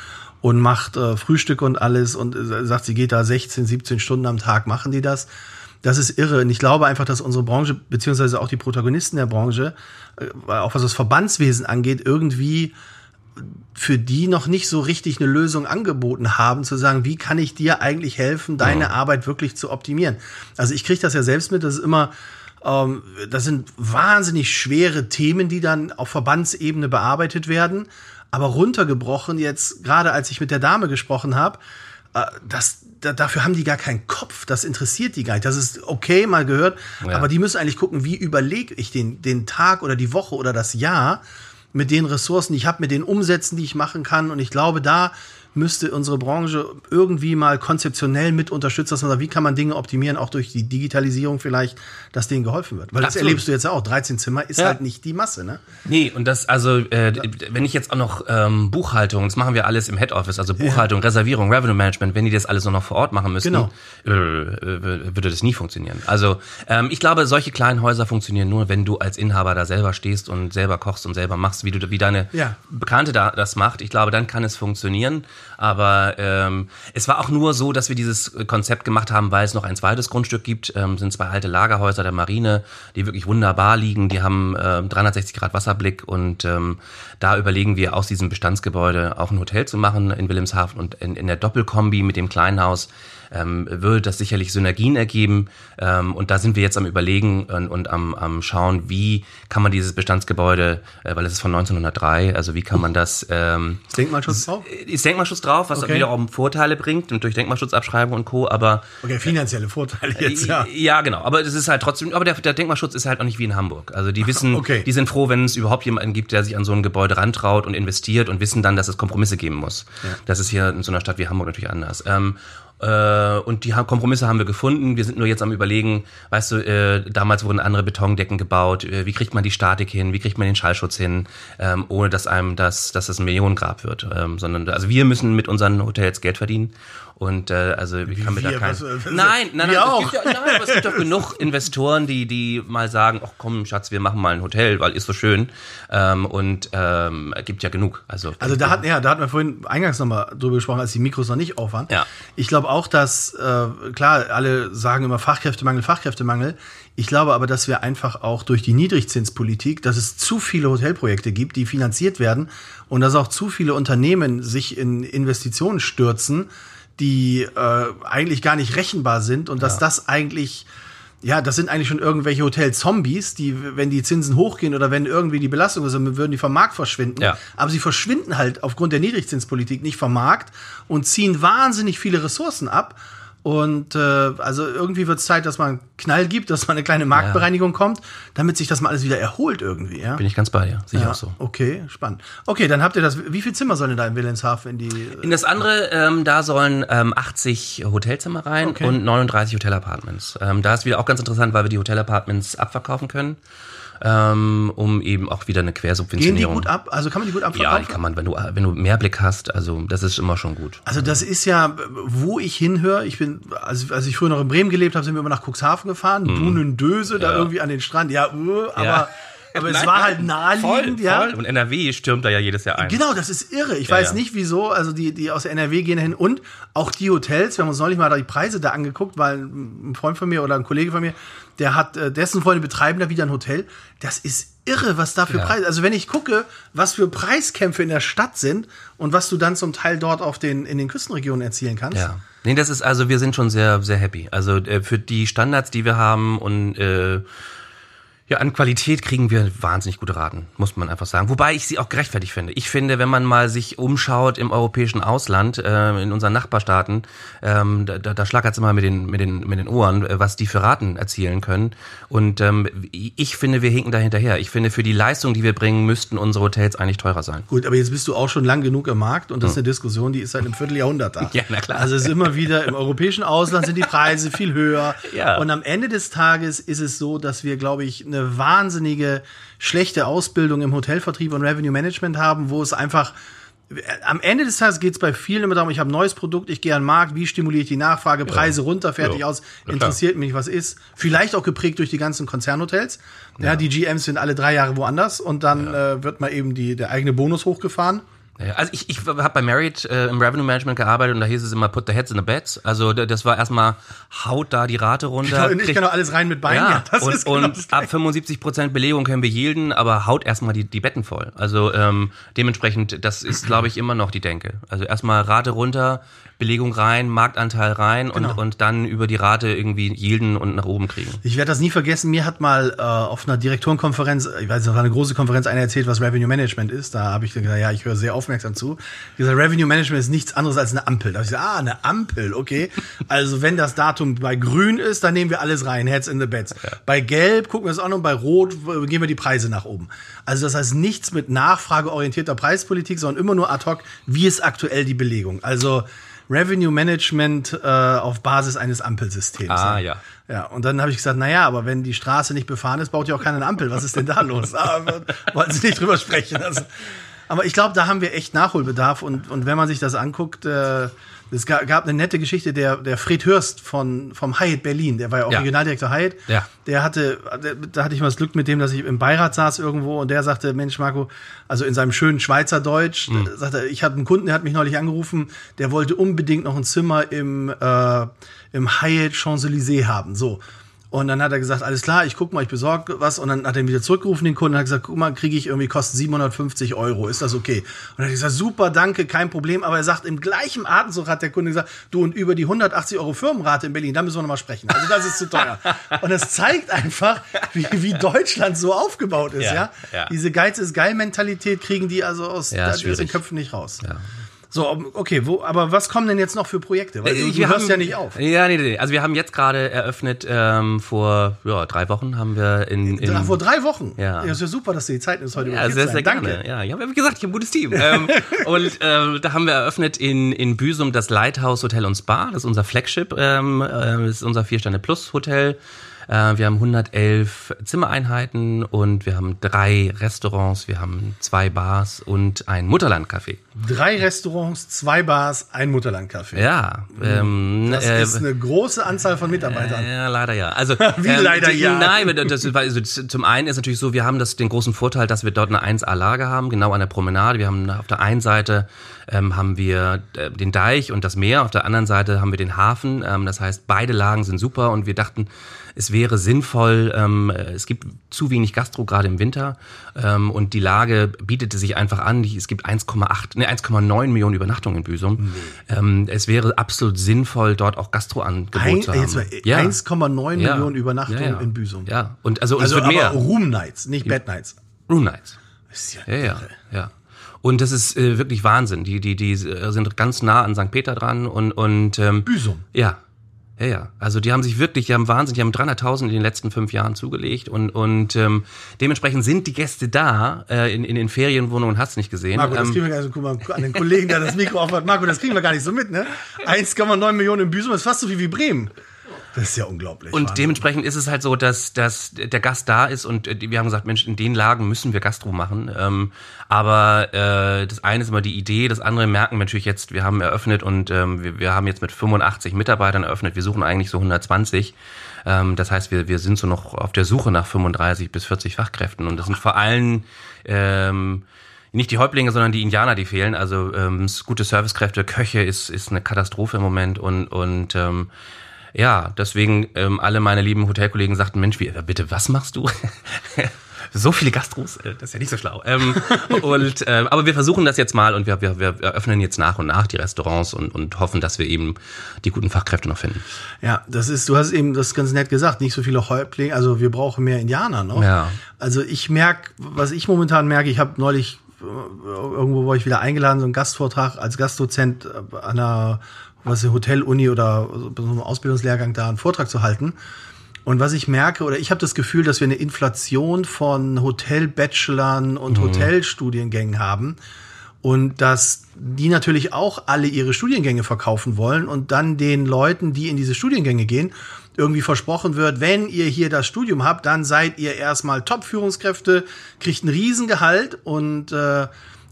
und macht äh, Frühstück und alles und äh, sagt, sie geht da 16, 17 Stunden am Tag, machen die das. Das ist irre. Und ich glaube einfach, dass unsere Branche, beziehungsweise auch die Protagonisten der Branche, äh, auch was das Verbandswesen angeht, irgendwie für die noch nicht so richtig eine Lösung angeboten haben, zu sagen, wie kann ich dir eigentlich helfen, deine Arbeit wirklich zu optimieren. Also ich kriege das ja selbst mit, das ist immer, ähm, das sind wahnsinnig schwere Themen, die dann auf Verbandsebene bearbeitet werden. Aber runtergebrochen jetzt, gerade als ich mit der Dame gesprochen habe, äh, das, da, dafür haben die gar keinen Kopf. Das interessiert die gar nicht. Das ist okay, mal gehört. Ja. Aber die müssen eigentlich gucken, wie überlege ich den, den Tag oder die Woche oder das Jahr mit den Ressourcen, die ich habe, mit den Umsätzen, die ich machen kann. Und ich glaube, da müsste unsere Branche irgendwie mal konzeptionell mit unterstützen, dass man sagt, wie kann man Dinge optimieren, auch durch die Digitalisierung vielleicht, dass denen geholfen wird. Weil das Absolut. erlebst du jetzt ja auch. 13 Zimmer ist Ja. halt nicht die Masse, ne? Nee, und das, also, äh, wenn ich jetzt auch noch ähm, Buchhaltung, das machen wir alles im Head Office, also Buchhaltung, Reservierung, Revenue Management, wenn die das alles auch noch vor Ort machen müssten, Genau. äh, würde das nie funktionieren. Also, ähm, ich glaube, solche kleinen Häuser funktionieren nur, wenn du als Inhaber da selber stehst und selber kochst und selber machst, wie du, wie deine Ja. Bekannte da das macht. Ich glaube, dann kann es funktionieren. Aber ähm, es war auch nur so, dass wir dieses Konzept gemacht haben, weil es noch ein zweites Grundstück gibt. Ähm, sind zwei alte Lagerhäuser der Marine, die wirklich wunderbar liegen. Die haben ähm, 360 Grad Wasserblick und ähm, da überlegen wir aus diesem Bestandsgebäude auch ein Hotel zu machen in Wilhelmshaven und in, in der Doppelkombi mit dem Kleinhaus ähm, würde das sicherlich Synergien ergeben. Ähm, und da sind wir jetzt am Überlegen und, und am, am Schauen, wie kann man dieses Bestandsgebäude, äh, weil es ist von 1903, also wie kann man das, ähm, Ist Denkmalschutz drauf? ist Denkmalschutz drauf, was Okay. wiederum Vorteile bringt und durch Denkmalschutzabschreibung und Co. Aber Okay, finanzielle Vorteile jetzt, ja. ja, genau. Aber das ist halt trotzdem, aber der, der Denkmalschutz ist halt auch nicht wie in Hamburg. Also die wissen, Okay. die sind froh, wenn es überhaupt jemanden gibt, der sich an so ein Gebäude rantraut und investiert und wissen dann, dass es Kompromisse geben muss. Das ist hier in so einer Stadt wie Hamburg natürlich anders. Ähm, Äh, und die Kompromisse haben wir gefunden. Wir sind nur jetzt am überlegen, weißt du, äh, damals wurden andere Betondecken gebaut. Äh, wie kriegt man die Statik hin? Wie kriegt man den Schallschutz hin, ähm, ohne dass einem das, dass das ein Millionengrab wird? Ähm, sondern also wir müssen mit unseren Hotels Geld verdienen. Und äh, also wie kann mir da kein. Was, was, nein, nein, nein, wir es ja, nein, aber es gibt doch genug Investoren, die die mal sagen, ach komm, Schatz, wir machen mal ein Hotel, weil ist so schön. Ähm, und ähm, gibt ja genug. Also, Also da hat ja, da hatten wir vorhin eingangs nochmal drüber gesprochen, als die Mikros noch nicht auf waren. Ja. Ich glaube auch, dass äh, klar, alle sagen immer Fachkräftemangel, Fachkräftemangel. Ich glaube aber, dass wir einfach auch durch die Niedrigzinspolitik, dass es zu viele Hotelprojekte gibt, die finanziert werden und dass auch zu viele Unternehmen sich in Investitionen stürzen, die äh, eigentlich gar nicht rechenbar sind und dass das eigentlich ja, das sind eigentlich schon irgendwelche Hotel-Zombies, die, wenn die Zinsen hochgehen oder wenn irgendwie die Belastung ist, dann würden die vom Markt verschwinden. Ja. Aber sie verschwinden halt aufgrund der Niedrigzinspolitik nicht vom Markt und ziehen wahnsinnig viele Ressourcen ab. Und äh, also irgendwie wird es Zeit, dass man einen Knall gibt, dass man eine kleine Marktbereinigung kommt, damit sich das mal alles wieder erholt irgendwie. Ja? bin ich ganz bei dir. Sehe ich ja. auch so. Okay, spannend. Okay, dann habt ihr das. Wie viele Zimmer sollen da in Wilhelmshaven in die? In das andere, ähm, da sollen ähm, 80 Hotelzimmer rein Okay. und 39 Hotelapartments. Ähm, da ist wieder auch ganz interessant, weil wir die Hotelapartments abverkaufen können, ähm, um eben auch wieder eine Gehen die Quersubventionierung. gut ab? Also kann man die gut Ja, abverkaufen? die kann man, wenn du, wenn du Mehrblick hast, also das ist immer schon gut. Also das ist ja, wo ich hinhöre, ich bin, also als ich früher noch in Bremen gelebt habe, sind wir immer nach Cuxhaven gefahren, Dunendöse, da irgendwie an den Strand, ja, uh, aber, Mhm. Ja. aber es Nein, war halt naheliegend, voll, ja. Voll. Und NRW stürmt da ja jedes Jahr ein. Genau, das ist irre. Ich Ja, weiß ja. nicht wieso, also die, die aus der NRW gehen hin und auch die Hotels, wir haben uns neulich mal die Preise da angeguckt, weil ein Freund von mir oder ein Kollege von mir, der hat, äh, dessen Freunde betreiben da wieder ein Hotel. Das ist irre, was da für Ja. Preise, also wenn ich gucke, was für Preiskämpfe in der Stadt sind und was du dann zum Teil dort auf den, in den Küstenregionen erzielen kannst. Ja. Nee, das ist, also wir sind schon sehr, sehr happy. Also äh, für die Standards, die wir haben und äh, ja, an Qualität kriegen wir wahnsinnig gute Raten, muss man einfach sagen. Wobei ich sie auch gerechtfertigt finde. Ich finde, wenn man mal sich umschaut im europäischen Ausland, äh, in unseren Nachbarstaaten, ähm, da, da da schlagert immer mit den, mit, den, mit den Ohren, äh, was die für Raten erzielen können. Und ähm, ich finde, wir hinken da hinterher. Ich finde, für die Leistung, die wir bringen, müssten unsere Hotels eigentlich teurer sein. Gut, aber jetzt bist du auch schon lang genug im Markt und das ist eine Diskussion, die ist seit einem Vierteljahrhundert da. Hm. Ja, na klar. Also es ist immer wieder im europäischen Ausland sind die Preise viel höher. Ja. Und am Ende des Tages ist es so, dass wir, glaube ich, eine wahnsinnige schlechte Ausbildung im Hotelvertrieb und Revenue Management haben, wo es einfach am Ende des Tages geht es bei vielen immer darum, ich habe ein neues Produkt, ich gehe an den Markt, wie stimuliere ich die Nachfrage, Preise runter, fertig Ja. aus, interessiert mich, was ist. Vielleicht auch geprägt durch die ganzen Konzernhotels. Ja, die GMs sind alle drei Jahre woanders und dann äh, wird mal eben die, der eigene Bonus hochgefahren. Ja, Also ich, ich habe bei Marriott äh, im Revenue Management gearbeitet und da hieß es immer put the heads in the beds. Also da- das war erstmal haut da die Rate runter. und ich kann doch alles rein mit Beinen. ja, das und, ist genau und ab 75 Prozent Belegung können wir yielden, aber haut erstmal die, die Betten voll. Also ähm, dementsprechend, das ist, glaube ich, immer noch die Denke. Also erstmal Rate runter, Belegung rein, Marktanteil rein Genau. und, und dann über die Rate irgendwie yielden und nach oben kriegen. Ich werde das nie vergessen. Mir hat mal äh, auf einer Direktorenkonferenz, ich weiß nicht, war eine große Konferenz, einer erzählt, was Revenue Management ist. Da habe ich gesagt, ja, ich höre sehr aufmerksam zu. Ich gesagt, Revenue Management ist nichts anderes als eine Ampel. Da habe ich gesagt, ah, eine Ampel, okay. Also wenn das Datum bei grün ist, dann nehmen wir alles rein, Heads in the Beds. Bei gelb gucken wir es auch noch, bei rot gehen wir die Preise nach oben. Also das heißt nichts mit nachfrageorientierter Preispolitik, sondern immer nur ad hoc, wie ist aktuell die Belegung. Also Revenue Management äh, auf Basis eines Ampelsystems. Ah, ja. Ja, und dann habe ich gesagt, naja, aber wenn die Straße nicht befahren ist, baut ja auch keine Ampel. Was ist denn da los? Aber wollten Sie nicht drüber sprechen. Also, aber ich glaube, da haben wir echt Nachholbedarf. Und, und wenn man sich das anguckt, äh, es gab, gab eine nette Geschichte, der, der Fred Hürst von, vom Hyatt Berlin, der war ja auch Ja. Regionaldirektor Hyatt. Ja. Der hatte, der, da hatte ich mal das Glück mit dem, dass ich im Beirat saß irgendwo und der sagte, Mensch, Marco, also in seinem schönen Schweizerdeutsch, Mhm. sagte ich habe einen Kunden, der hat mich neulich angerufen, der wollte unbedingt noch ein Zimmer im, äh, im Hyatt Champs-Élysées haben. So. Und dann hat er gesagt, alles klar, ich guck mal, ich besorge was. Und dann hat er wieder zurückgerufen, den Kunden, und hat gesagt, guck mal, kriege ich irgendwie, kostet 750 Euro, ist das okay? Und dann hat er gesagt, super, danke, kein Problem. Aber er sagt, im gleichen Atemzug hat der Kunde gesagt, du, und über die 180 Euro Firmenrate in Berlin, da müssen wir nochmal sprechen. Also das ist zu teuer. und es zeigt einfach, wie, wie Deutschland so aufgebaut ist, ja? Ja, ja. Diese Geiz ist geil Mentalität kriegen die also aus, Ja, aus den. Köpfen nicht raus. Ja. So, okay, wo, aber was kommen denn jetzt noch für Projekte? Weil du, Äh, du wir hörst haben- ja nicht auf. Ja, nee, nee, nee. Also wir haben jetzt gerade eröffnet, ähm, vor ja, drei Wochen haben wir in, in Ach, vor drei Wochen. Ja. ist ja super, dass du die Zeit nimmst heute. Ja, sehr, sehr sein. gerne. Danke. Ja, ja, wie gesagt, ich habe ein gutes Team. ähm, und ähm, da haben wir eröffnet in, in Büsum das Lighthouse Hotel und Spa. Das ist unser Flagship. Ähm, äh, das ist unser Vier-Sterne-Plus-Hotel. Äh, wir haben 111 Zimmereinheiten und wir haben drei Restaurants, wir haben zwei Bars und ein Mutterlandcafé. Drei Restaurants, zwei Bars, ein Mutterlandcafé. Ja, ähm, Das äh, ist eine große Anzahl von Mitarbeitern. Ja, leider ja. Also Wie leider die- ja? Nein, das, also, zum einen ist natürlich so, wir haben das den großen Vorteil, dass wir dort eine 1A-Lage haben, genau an der Promenade. Wir haben auf der einen Seite ähm, haben wir äh, den Deich und das Meer, auf der anderen Seite haben wir den Hafen. Ähm, das heißt, beide Lagen sind super und wir dachten, es wäre sinnvoll. Ähm, äh, es gibt zu wenig Gastro gerade im Winter ähm, und die Lage bietete sich einfach an. Es gibt 1,8, ne 1,9 Millionen Übernachtungen in Büsum. Ähm, es wäre absolut sinnvoll, dort auch Gastroangebot Ein, zu haben. Ja. 1,9 Ja. Millionen Übernachtungen Ja, in Büsum. Ja, und also, und Also es wird mehr. Room Nights, nicht Bed Nights. Room Nights. Ist ja, Ja, ja, ja. Und das ist äh, wirklich Wahnsinn. Die, die, die sind ganz nah an St. Peter dran und, und ähm, Büsum. ja. Ja, ja. Also die haben sich wirklich, die haben Wahnsinn, die haben 300.000 in den letzten fünf Jahren zugelegt und, und ähm, dementsprechend sind die Gäste da äh, in, in den Ferienwohnungen, hast nicht gesehen. Marco, das Ähm, kriegen wir gar nicht so, guck mal an den Kollegen, der das Mikro aufhat. Marco, das kriegen wir gar nicht so mit, ne? 1,9 Millionen in Büsum ist fast so viel wie Bremen. Das ist ja unglaublich. Und Wahnsinn. dementsprechend ist es halt so, dass, dass der Gast da ist und äh, wir haben gesagt, Mensch, in den Lagen müssen wir Gastro machen. Ähm, aber äh, das eine ist immer die Idee, das andere merken wir natürlich jetzt, wir haben eröffnet und ähm, wir, wir haben jetzt mit 85 Mitarbeitern eröffnet. Wir suchen eigentlich so 120. Ähm, das heißt, wir, wir sind so noch auf der Suche nach 35 bis 40 Fachkräften. Und das sind vor allem ähm, nicht die Häuptlinge, sondern die Indianer, die fehlen. Also ähm, gute Servicekräfte, Köche ist, ist eine Katastrophe im Moment und, und ähm, ja, deswegen ähm, alle meine lieben Hotelkollegen sagten, Mensch, wie, bitte, was machst du? so viele Gastros, äh, das ist ja nicht so schlau. Ähm, und, ähm, aber wir versuchen das jetzt mal und wir, wir, wir öffnen jetzt nach und nach die Restaurants und, und hoffen, dass wir eben die guten Fachkräfte noch finden. Ja, das ist, du hast eben das ganz nett gesagt, nicht so viele Häuptlinge, also wir brauchen mehr Indianer noch. Ja. Also ich merke, was ich momentan merke, ich habe neulich äh, irgendwo war ich wieder eingeladen, so einen Gastvortrag als Gastdozent äh, an einer was ist, Hotel-Uni oder so einem Ausbildungslehrgang da einen Vortrag zu halten. Und was ich merke, oder ich habe das Gefühl, dass wir eine Inflation von Hotel-Bachelorn und Hotelstudiengängen haben. Und dass die natürlich auch alle ihre Studiengänge verkaufen wollen und dann den Leuten, die in diese Studiengänge gehen, irgendwie versprochen wird, wenn ihr hier das Studium habt, dann seid ihr erstmal Top-Führungskräfte, kriegt ein Riesengehalt und äh,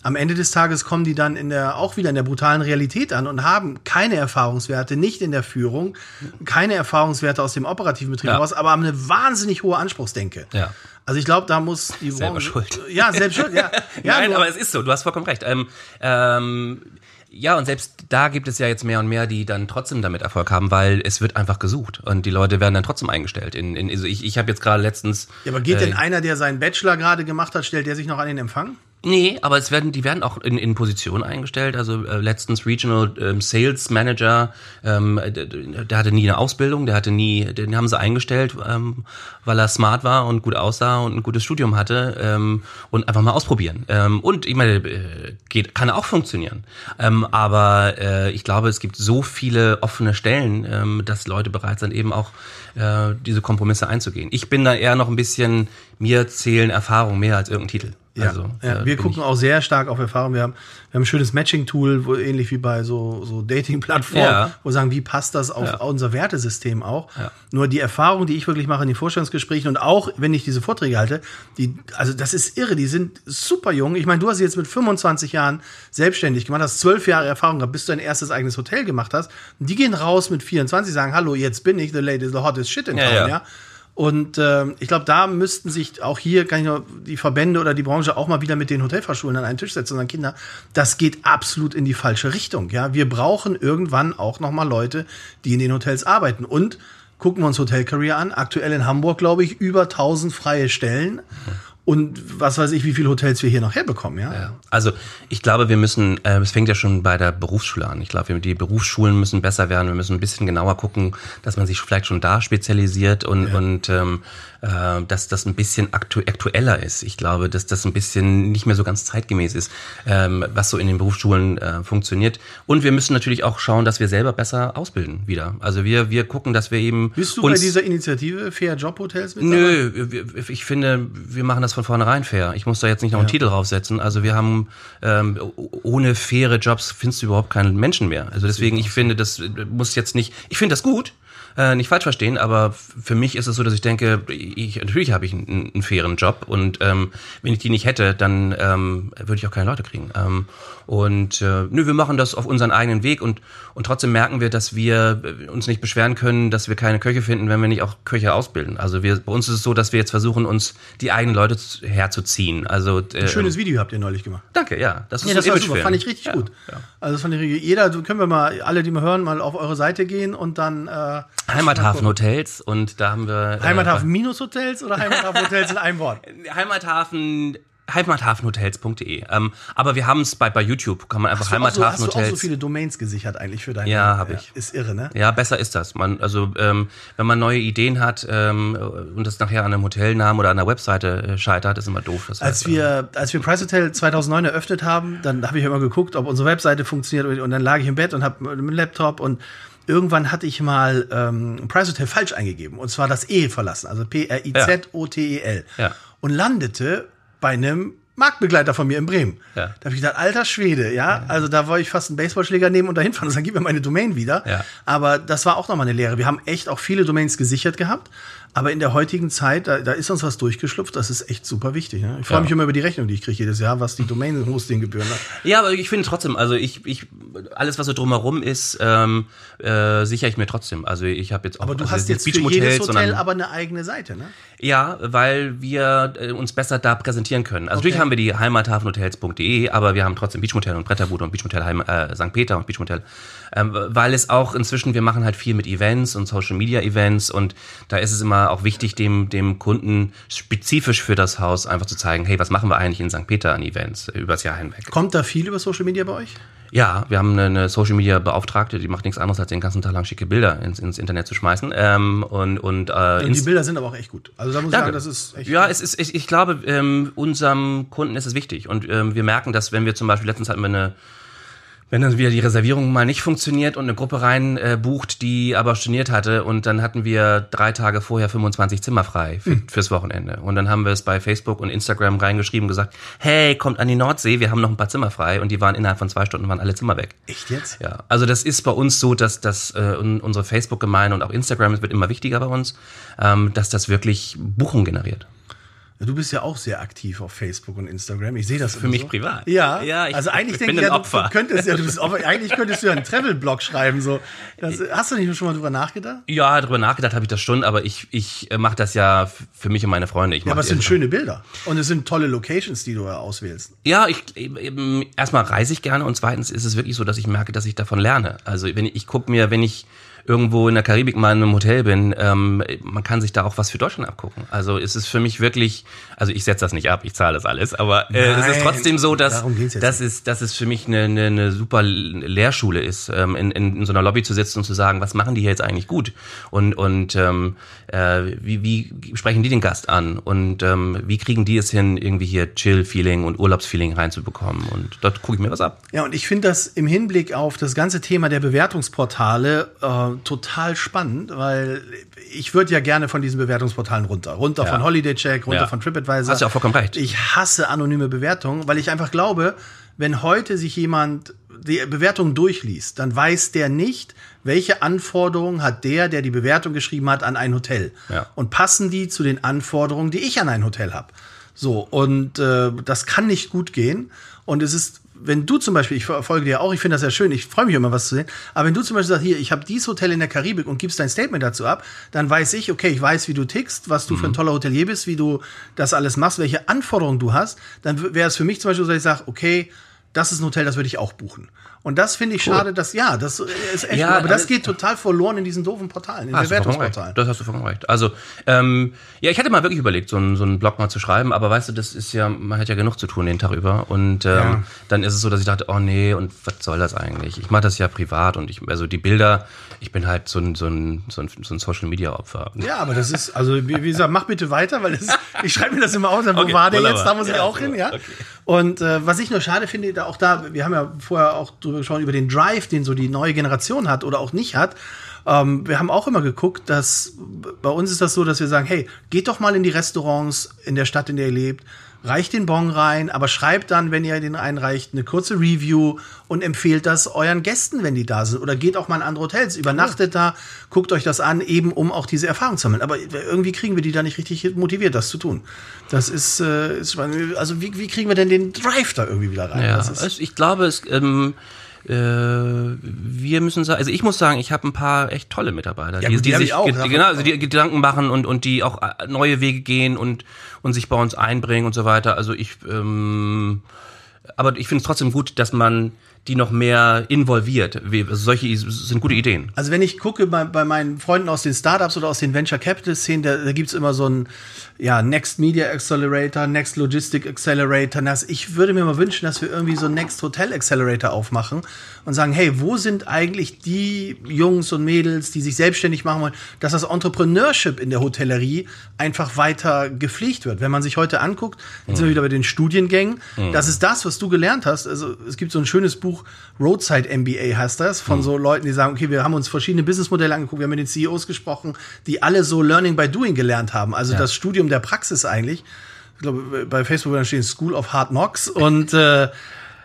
am Ende des Tages kommen die dann in der, auch wieder in der brutalen Realität an und haben keine Erfahrungswerte, nicht in der Führung, keine Erfahrungswerte aus dem operativen Betrieb Ja. heraus, aber haben eine wahnsinnig hohe Anspruchsdenke. Ja. Also ich glaube, da muss die Selber Branche- schuld. Ja, selbst schuld, ja. ja Nein, aber es ist so, du hast vollkommen recht. Ähm, ähm, ja, und selbst da gibt es ja jetzt mehr und mehr, die dann trotzdem damit Erfolg haben, weil es wird einfach gesucht und die Leute werden dann trotzdem eingestellt. In, in, also ich ich habe jetzt gerade letztens. ja, aber geht äh, denn einer, der seinen Bachelor gerade gemacht hat, stellt der sich noch an den Empfang? Nee, aber es werden, die werden auch in, in Positionen eingestellt. Also äh, letztens Regional ähm, Sales Manager, ähm, der, der hatte nie eine Ausbildung, der hatte nie, den haben sie eingestellt, ähm, weil er smart war und gut aussah und ein gutes Studium hatte ähm, und einfach mal ausprobieren. Ähm, und ich meine, äh, geht, kann auch funktionieren. Ähm, aber äh, ich glaube, es gibt so viele offene Stellen, ähm, dass Leute bereit sind, eben auch äh, diese Kompromisse einzugehen. Ich bin da eher noch ein bisschen, mir zählen Erfahrungen mehr als irgendein Titel. Ja, Also, ja. wir gucken auch sehr stark auf Erfahrung. Wir haben, wir haben ein schönes Matching-Tool, ähnlich wie bei so, so Dating-Plattformen, Ja. wo wir sagen, wie passt das auf Ja. unser Wertesystem auch. Nur die Erfahrung, die ich wirklich mache in den Vorstellungsgesprächen und auch, wenn ich diese Vorträge halte, die, also das ist irre, die sind super jung. Ich meine, du hast jetzt mit 25 Jahren selbstständig gemacht, hast zwölf Jahre Erfahrung gehabt, bis du dein erstes eigenes Hotel gemacht hast. Und die gehen raus mit 24, sagen, hallo, jetzt bin ich the latest, the hottest shit in town, ja. Und ähm, ich glaube, da müssten sich auch hier, kann ich nur die Verbände oder die Branche auch mal wieder mit den Hotelfachschulen an einen Tisch setzen und sagen, Kinder, das geht absolut in die falsche Richtung. Ja, wir brauchen irgendwann auch noch mal Leute, die in den Hotels arbeiten. Und gucken wir uns Hotel Career an. Aktuell in Hamburg, glaube ich, über 1000 freie Stellen. Und was weiß ich, wie viele Hotels wir hier noch herbekommen, ja? Ja. Also ich glaube, wir müssen, äh, es fängt ja schon bei der Berufsschule an. Ich glaube, die Berufsschulen müssen besser werden. Wir müssen ein bisschen genauer gucken, dass man sich vielleicht schon da spezialisiert und, und ähm, äh, dass das ein bisschen aktu aktueller ist. Ich glaube, dass das ein bisschen nicht mehr so ganz zeitgemäß ist, ähm, was so in den Berufsschulen äh, funktioniert. Und wir müssen natürlich auch schauen, dass wir selber besser ausbilden wieder. Also wir, wir gucken, dass wir eben Bist du bei dieser Initiative Fair Job Hotels mit dabei? Nö, ich finde, wir machen das von vornherein fair. Ich muss da jetzt nicht noch einen Titel draufsetzen. Also wir haben ähm, ohne faire Jobs findest du überhaupt keinen Menschen mehr. Also deswegen, ich finde, das muss jetzt nicht. Ich finde das gut. Äh, nicht falsch verstehen, aber für mich ist es so, dass ich denke, ich, natürlich habe ich einen, einen fairen Job und ähm, wenn ich die nicht hätte, dann ähm, würde ich auch keine Leute kriegen. Ähm, und äh, nö, wir machen das auf unseren eigenen Weg und, und trotzdem merken wir, dass wir äh, uns nicht beschweren können, dass wir keine Köche finden, wenn wir nicht auch Köche ausbilden. Also wir, bei uns ist es so, dass wir jetzt versuchen, uns die eigenen Leute herzuziehen. Also äh, Ein schönes Video habt ihr neulich gemacht. Danke, ja. Das ist Ja, so das ein war super, fand ich richtig ja, gut. Ja. Also das fand ich. Jeder, können wir mal, alle, die mal hören, mal auf eure Seite gehen und dann äh, Heimathafen Hotels und da haben wir äh, Heimathafen Minus Hotels oder Heimathafen Hotels in einem Wort? Heimathafen heimathafenhotels.de. Ähm, aber wir haben es bei, bei YouTube, kann man einfach Hast du, so, hast du auch so Heimathafenhotels. viele Domains gesichert eigentlich für deine Ja, hab ich. Ist irre, ne? Ja, besser ist das. Man, also ähm, wenn man neue Ideen hat ähm, und das nachher an einem Hotelnamen oder an der Webseite äh, scheitert, ist immer doof. Das Als heißt, wir, als wir Price Hotel 2009 eröffnet haben, dann habe ich immer geguckt, ob unsere Webseite funktioniert und dann lag ich im Bett und habe mit dem Laptop und irgendwann hatte ich mal ähm, Price Hotel falsch eingegeben und zwar das E verlassen, also P-R-I-Z-O-T-E-L Ja. und landete bei einem Marktbegleiter von mir in Bremen. Ja. Da habe ich gedacht, alter Schwede, ja, also da wollte ich fast einen Baseballschläger nehmen und dahin fahren, dann gib mir meine Domain wieder. Ja. Aber das war auch nochmal eine Lehre. Wir haben echt auch viele Domains gesichert gehabt. Aber in der heutigen Zeit, da, da ist uns was durchgeschlupft, das ist echt super wichtig. Ne? Ich freue Ja. mich immer über die Rechnung, die ich kriege jedes Jahr, was die Domain-Hosting-Gebühren hat. Ja, aber ich finde trotzdem, also ich, ich, alles was so drumherum ist, ähm, äh, sichere ich mir trotzdem. Also ich habe jetzt auch Aber du also hast jetzt für jedes Hotel sondern- aber eine eigene Seite, ne? Ja, weil wir äh, uns besser da präsentieren können. Also natürlich Okay. haben wir die heimathafenhotels.de, aber wir haben trotzdem Beachmotel und Bretterbude und Beachmotel Heim, äh, St. Peter und Beachmotel, ähm, weil es auch inzwischen, wir machen halt viel mit Events und Social Media Events und da ist es immer auch wichtig, dem, dem Kunden spezifisch für das Haus einfach zu zeigen, hey, was machen wir eigentlich in St. Peter an Events äh, übers Jahr hinweg? Kommt da viel über Social Media bei euch? Ja, wir haben eine, Social Media Beauftragte, die macht nichts anderes, als den ganzen Tag lang schicke Bilder ins, ins Internet zu schmeißen. Ähm, und und, äh, Und die Bilder sind aber auch echt gut. Also da muss ich sagen, das ist echt Ja, es ist, ich, ich glaube, ähm, unserem Kunden ist es wichtig. Und ähm, wir merken, dass wenn wir zum Beispiel, letztens hatten wir eine, wenn dann wieder die Reservierung mal nicht funktioniert und eine Gruppe rein äh, bucht, die aber storniert hatte und dann hatten wir drei Tage vorher 25 Zimmer frei für, fürs Wochenende. Und dann haben wir es bei Facebook und Instagram reingeschrieben und gesagt, hey, kommt an die Nordsee, wir haben noch ein paar Zimmer frei und die waren innerhalb von zwei Stunden waren alle Zimmer weg. echt jetzt? Ja, also das ist bei uns so, dass das äh, un- unsere Facebook-Gemeinde und auch Instagram es wird immer wichtiger bei uns, ähm, dass das wirklich Buchungen generiert. Du bist ja auch sehr aktiv auf Facebook und Instagram. Ich sehe das Für mich privat. Ja, Ja, ich- also eigentlich ich denke bin ich ja, ein du, Opfer. du könntest ja, du bist Opfer. eigentlich könntest du ja einen Travel-Blog schreiben. So. Das, hast du nicht schon mal drüber nachgedacht? Ja, darüber nachgedacht habe ich das schon, aber ich, ich äh, mache das ja für mich und meine Freunde. Ich Ja, aber es sind schöne Bilder. Und es sind tolle Locations, die du auswählst. Ja, ich eben, erstmal reise ich gerne und zweitens ist es wirklich so, dass ich merke, dass ich davon lerne. Also wenn ich, ich gucke mir, wenn ich irgendwo in der Karibik mal in einem Hotel bin, ähm, man kann sich da auch was für Deutschland abgucken. Also es ist für mich wirklich, also ich setze das nicht ab, ich zahle das alles, aber äh, es Nein, ist trotzdem so, dass darum geht's jetzt das ist, dass es für mich eine, eine, eine super Lehrschule ist, ähm, in, in, in so einer Lobby zu sitzen und zu sagen, was machen die hier jetzt eigentlich gut und und ähm, äh, wie, wie sprechen die den Gast an und ähm, wie kriegen die es hin, irgendwie hier Chill-Feeling und Urlaubsfeeling reinzubekommen und dort gucke ich mir was ab. Ja, und ich finde das im Hinblick auf das ganze Thema der Bewertungsportale äh, total spannend, weil ich würde ja gerne von diesen Bewertungsportalen runter. Runter Ja. von Holiday Check, runter Ja. von TripAdvisor. Hast ja auch vollkommen recht. Ich hasse anonyme Bewertungen, weil ich einfach glaube, wenn heute sich jemand die Bewertung durchliest, dann weiß der nicht, welche Anforderungen hat der, der die Bewertung geschrieben hat, an ein Hotel. Ja. Und passen die zu den Anforderungen, die ich an ein Hotel habe. So, und äh, das kann nicht gut gehen. Und es ist, wenn du zum Beispiel, ich folge dir auch, ich finde das ja schön, ich freue mich immer, was zu sehen, aber wenn du zum Beispiel sagst, hier, ich habe dieses Hotel in der Karibik und gibst dein Statement dazu ab, dann weiß ich, okay, ich weiß, wie du tickst, was du für ein toller Hotelier bist, wie du das alles machst, welche Anforderungen du hast, dann wäre es für mich zum Beispiel so, dass ich sage, okay, das ist ein Hotel, das würde ich auch buchen. Und das finde ich Cool. schade, dass, ja, das ist echt, Ja, aber das aber- geht total verloren in diesen doofen Portalen, in vollkommen recht. Bewertungsportalen. Das hast du vollkommen recht. Also, ähm, ja, ich hatte mal wirklich überlegt, so einen, so einen Blog mal zu schreiben, aber weißt du, das ist ja, man hat ja genug zu tun den Tag über. Und ähm, Ja. dann ist es so, dass ich dachte, oh nee, und was soll das eigentlich? Ich mache das ja privat und ich, also die Bilder, ich bin halt so ein, so ein, so ein, so ein Social Media Opfer. Ja, aber das ist, also wie, wie gesagt, mach bitte weiter, weil das ich schreibe mir das immer aus, wo Okay, war der jetzt, da muss ich auch hin, ja. okay. Und äh, was ich nur schade finde, da auch da, wir haben ja vorher auch drüber gesprochen, über den Drive, den so die neue Generation hat oder auch nicht hat. Ähm, wir haben auch immer geguckt, dass bei uns ist das so, dass wir sagen, hey, geht doch mal in die Restaurants in der Stadt, in der ihr lebt, reicht den Bon rein, aber schreibt dann, wenn ihr den einreicht, eine kurze Review und empfehlt das euren Gästen, wenn die da sind. Oder geht auch mal in andere Hotels, übernachtet da, guckt euch das an, eben um auch diese Erfahrung zu sammeln. Aber irgendwie kriegen wir die da nicht richtig motiviert, das zu tun. Das ist, äh, ist also wie, wie kriegen wir denn den Drive da irgendwie wieder rein? Ja, also ich glaube, es, ähm, äh, wir müssen sagen, also ich muss sagen, ich habe ein paar echt tolle Mitarbeiter, Ja, die, gut, die die sich ich auch, genau, also die Gedanken machen und und die auch äh, neue Wege gehen und und sich bei uns einbringen und so weiter. Also ich, ähm, aber ich finde es trotzdem gut, dass man die noch mehr involviert. Solche sind gute Ideen. Also wenn ich gucke bei, bei meinen Freunden aus den Startups oder aus den Venture Capital Szenen, da, da gibt's immer so ein ja, Next Media Accelerator, Next Logistic Accelerator. Ich würde mir mal wünschen, dass wir irgendwie so ein Next Hotel Accelerator aufmachen und sagen, hey, wo sind eigentlich die Jungs und Mädels, die sich selbstständig machen wollen, dass das Entrepreneurship in der Hotellerie einfach weiter gepflegt wird. Wenn man sich heute anguckt, jetzt sind wir wieder bei den Studiengängen, das ist das, was du gelernt hast. Also es gibt so ein schönes Buch, Roadside MBA heißt das, von so Leuten, die sagen, okay, wir haben uns verschiedene Businessmodelle angeguckt, wir haben mit den CEOs gesprochen, die alle so Learning by Doing gelernt haben. Also das Studium der Praxis eigentlich. Ich glaube, bei Facebook dann stehen School of Hard Knocks und äh,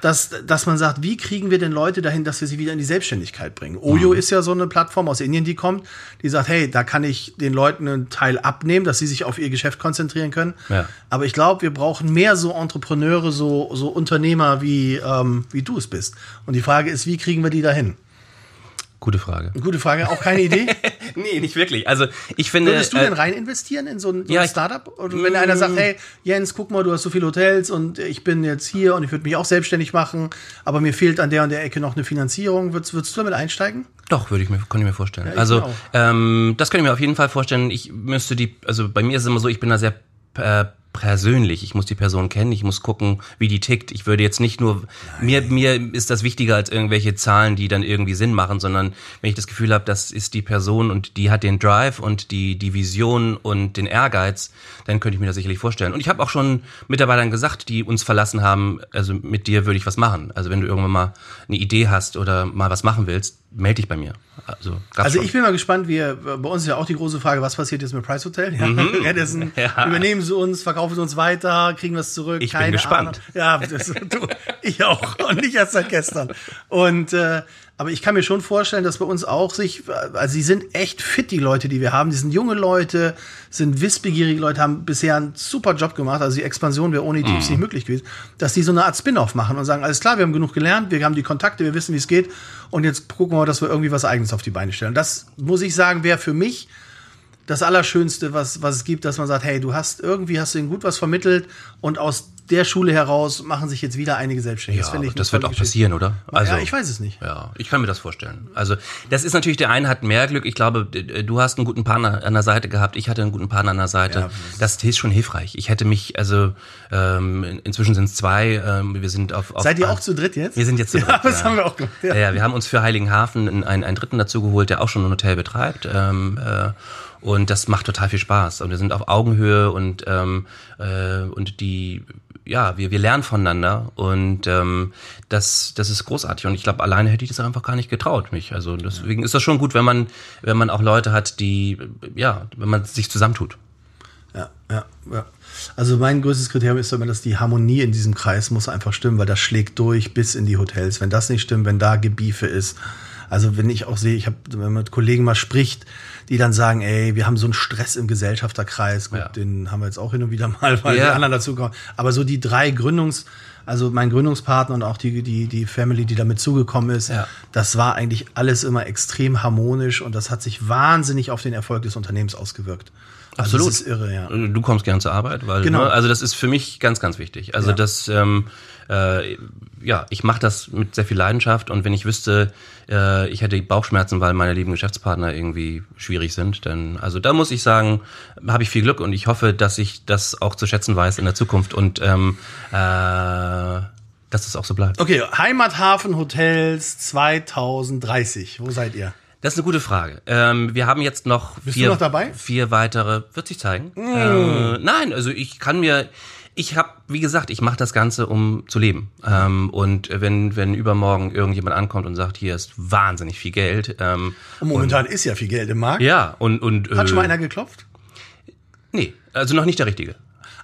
dass, dass man sagt, wie kriegen wir denn Leute dahin, dass wir sie wieder in die Selbstständigkeit bringen? Oyo ist ja so eine Plattform aus Indien, die kommt, die sagt, hey, da kann ich den Leuten einen Teil abnehmen, dass sie sich auf ihr Geschäft konzentrieren können. Ja. Aber ich glaube, wir brauchen mehr so Entrepreneure, so, so Unternehmer, wie, ähm, wie du es bist. Und die Frage ist, wie kriegen wir die dahin? Gute Frage. Gute Frage, auch keine Idee. Nee, nicht wirklich. Also ich finde. Würdest du äh, denn rein investieren in so ein, so ja, ein Startup? Oder wenn einer sagt, hey, Jens, guck mal, du hast so viele Hotels und ich bin jetzt hier und ich würde mich auch selbstständig machen, aber mir fehlt an der und der Ecke noch eine Finanzierung. Würdest, würdest du damit einsteigen? Doch, würde ich mir, könnte ich mir vorstellen. ich also, ähm, das könnte ich mir auf jeden Fall vorstellen. Ich müsste die, also bei mir ist es immer so, ich bin da sehr äh, persönlich. Ich muss die Person kennen, ich muss gucken, wie die tickt. Ich würde jetzt nicht nur, mir, mir ist das wichtiger als irgendwelche Zahlen, die dann irgendwie Sinn machen, sondern wenn ich das Gefühl habe, das ist die Person und die hat den Drive und die, die Vision und den Ehrgeiz, dann könnte ich mir das sicherlich vorstellen. Und ich habe auch schon Mitarbeitern gesagt, die uns verlassen haben, also mit dir würde ich was machen. Also wenn du irgendwann mal eine Idee hast oder mal was machen willst, melde dich bei mir. Also, Also ich bin mal gespannt, wir, bei uns ist ja auch die große Frage, was passiert jetzt mit Price Hotel? Ja, Mhm. Ja. Übernehmen sie uns, verkaufen sie uns weiter, kriegen wir es zurück? Ich bin Keine gespannt. Ahnung. Ja, das, du, ich auch. Und nicht erst seit gestern. Und äh, aber ich kann mir schon vorstellen, dass bei uns auch sich, also sie sind echt fit, die Leute, die wir haben. Die sind junge Leute, sind wissbegierige Leute, haben bisher einen super Job gemacht. Also die Expansion wäre ohne die nicht möglich gewesen. Dass die so eine Art Spin-off machen und sagen, alles klar, wir haben genug gelernt, wir haben die Kontakte, wir wissen, wie es geht. Und jetzt gucken wir mal, dass wir irgendwie was Eigenes auf die Beine stellen. Das muss ich sagen, wäre für mich das Allerschönste, was, was es gibt, dass man sagt, hey, du hast irgendwie hast du ihnen gut was vermittelt und aus der Schule heraus machen sich jetzt wieder einige selbstständig. ja, eine das wird auch Geschichte. passieren, oder? Also, ja, ich weiß es nicht. Ja, ich kann mir das vorstellen. Also, das ist natürlich, der eine hat mehr Glück. Ich glaube, du hast einen guten Partner an der Seite gehabt. Ich hatte einen guten Partner an der Seite. Ja, das ist schon hilfreich. Ich hätte mich, also, ähm, in- inzwischen sind es zwei. Ähm, wir sind auf, auf Seid ihr auch zu dritt jetzt? Wir sind jetzt zu Ja, dritt. das haben wir auch gemacht. Ja. ja, wir haben uns für Heiligenhafen einen, einen, einen Dritten dazu geholt, der auch schon ein Hotel betreibt. Ähm, äh, und das macht total viel Spaß. Und wir sind auf Augenhöhe und, ähm, äh, und die, ja, wir, wir lernen voneinander und ähm, das, das ist großartig. Und ich glaube, alleine hätte ich das einfach gar nicht getraut, mich. Also deswegen ist das schon gut, wenn man, wenn man auch Leute hat, die, ja, wenn man sich zusammentut. Ja, ja, ja. Also mein größtes Kriterium ist immer, dass die Harmonie in diesem Kreis muss einfach stimmen, weil das schlägt durch bis in die Hotels. Wenn das nicht stimmt, wenn da Gebiefe ist. Also wenn ich auch sehe, ich habe, wenn man mit Kollegen mal spricht, die dann sagen, ey, wir haben so einen Stress im Gesellschafterkreis. Gut, Ja. den haben wir jetzt auch hin und wieder mal, weil Ja. die anderen dazukommen. Aber so die drei Gründungs, also mein Gründungspartner und auch die, die, die Family, die damit zugekommen ist, Ja. das war eigentlich alles immer extrem harmonisch und das hat sich wahnsinnig auf den Erfolg des Unternehmens ausgewirkt. Also Absolut. Das ist irre, ja. Du kommst gern zur Arbeit, weil Genau. ne, also das ist für mich ganz, ganz wichtig. Also Ja. das, ähm, äh, ja, ich mache das mit sehr viel Leidenschaft und wenn ich wüsste, äh, ich hätte Bauchschmerzen, weil meine lieben Geschäftspartner irgendwie schwierig sind, dann, also da muss ich sagen, habe ich viel Glück und ich hoffe, dass ich das auch zu schätzen weiß in der Zukunft und ähm, äh, dass es auch so bleibt. Okay, Heimathafen Hotels 2030. Wo seid ihr? Das ist eine gute Frage. Ähm, wir haben jetzt noch Bist vier, du noch dabei? Mm. vier weitere. Wird sich zeigen. Äh, nein, also ich kann mir, ich habe, wie gesagt, ich mache das Ganze, um zu leben. Ähm, und wenn wenn übermorgen irgendjemand ankommt und sagt, hier ist wahnsinnig viel Geld. Ähm, Und momentan ist ja viel Geld im Markt. ja und und Hat schon mal äh, einer geklopft? nee, also noch nicht der richtige.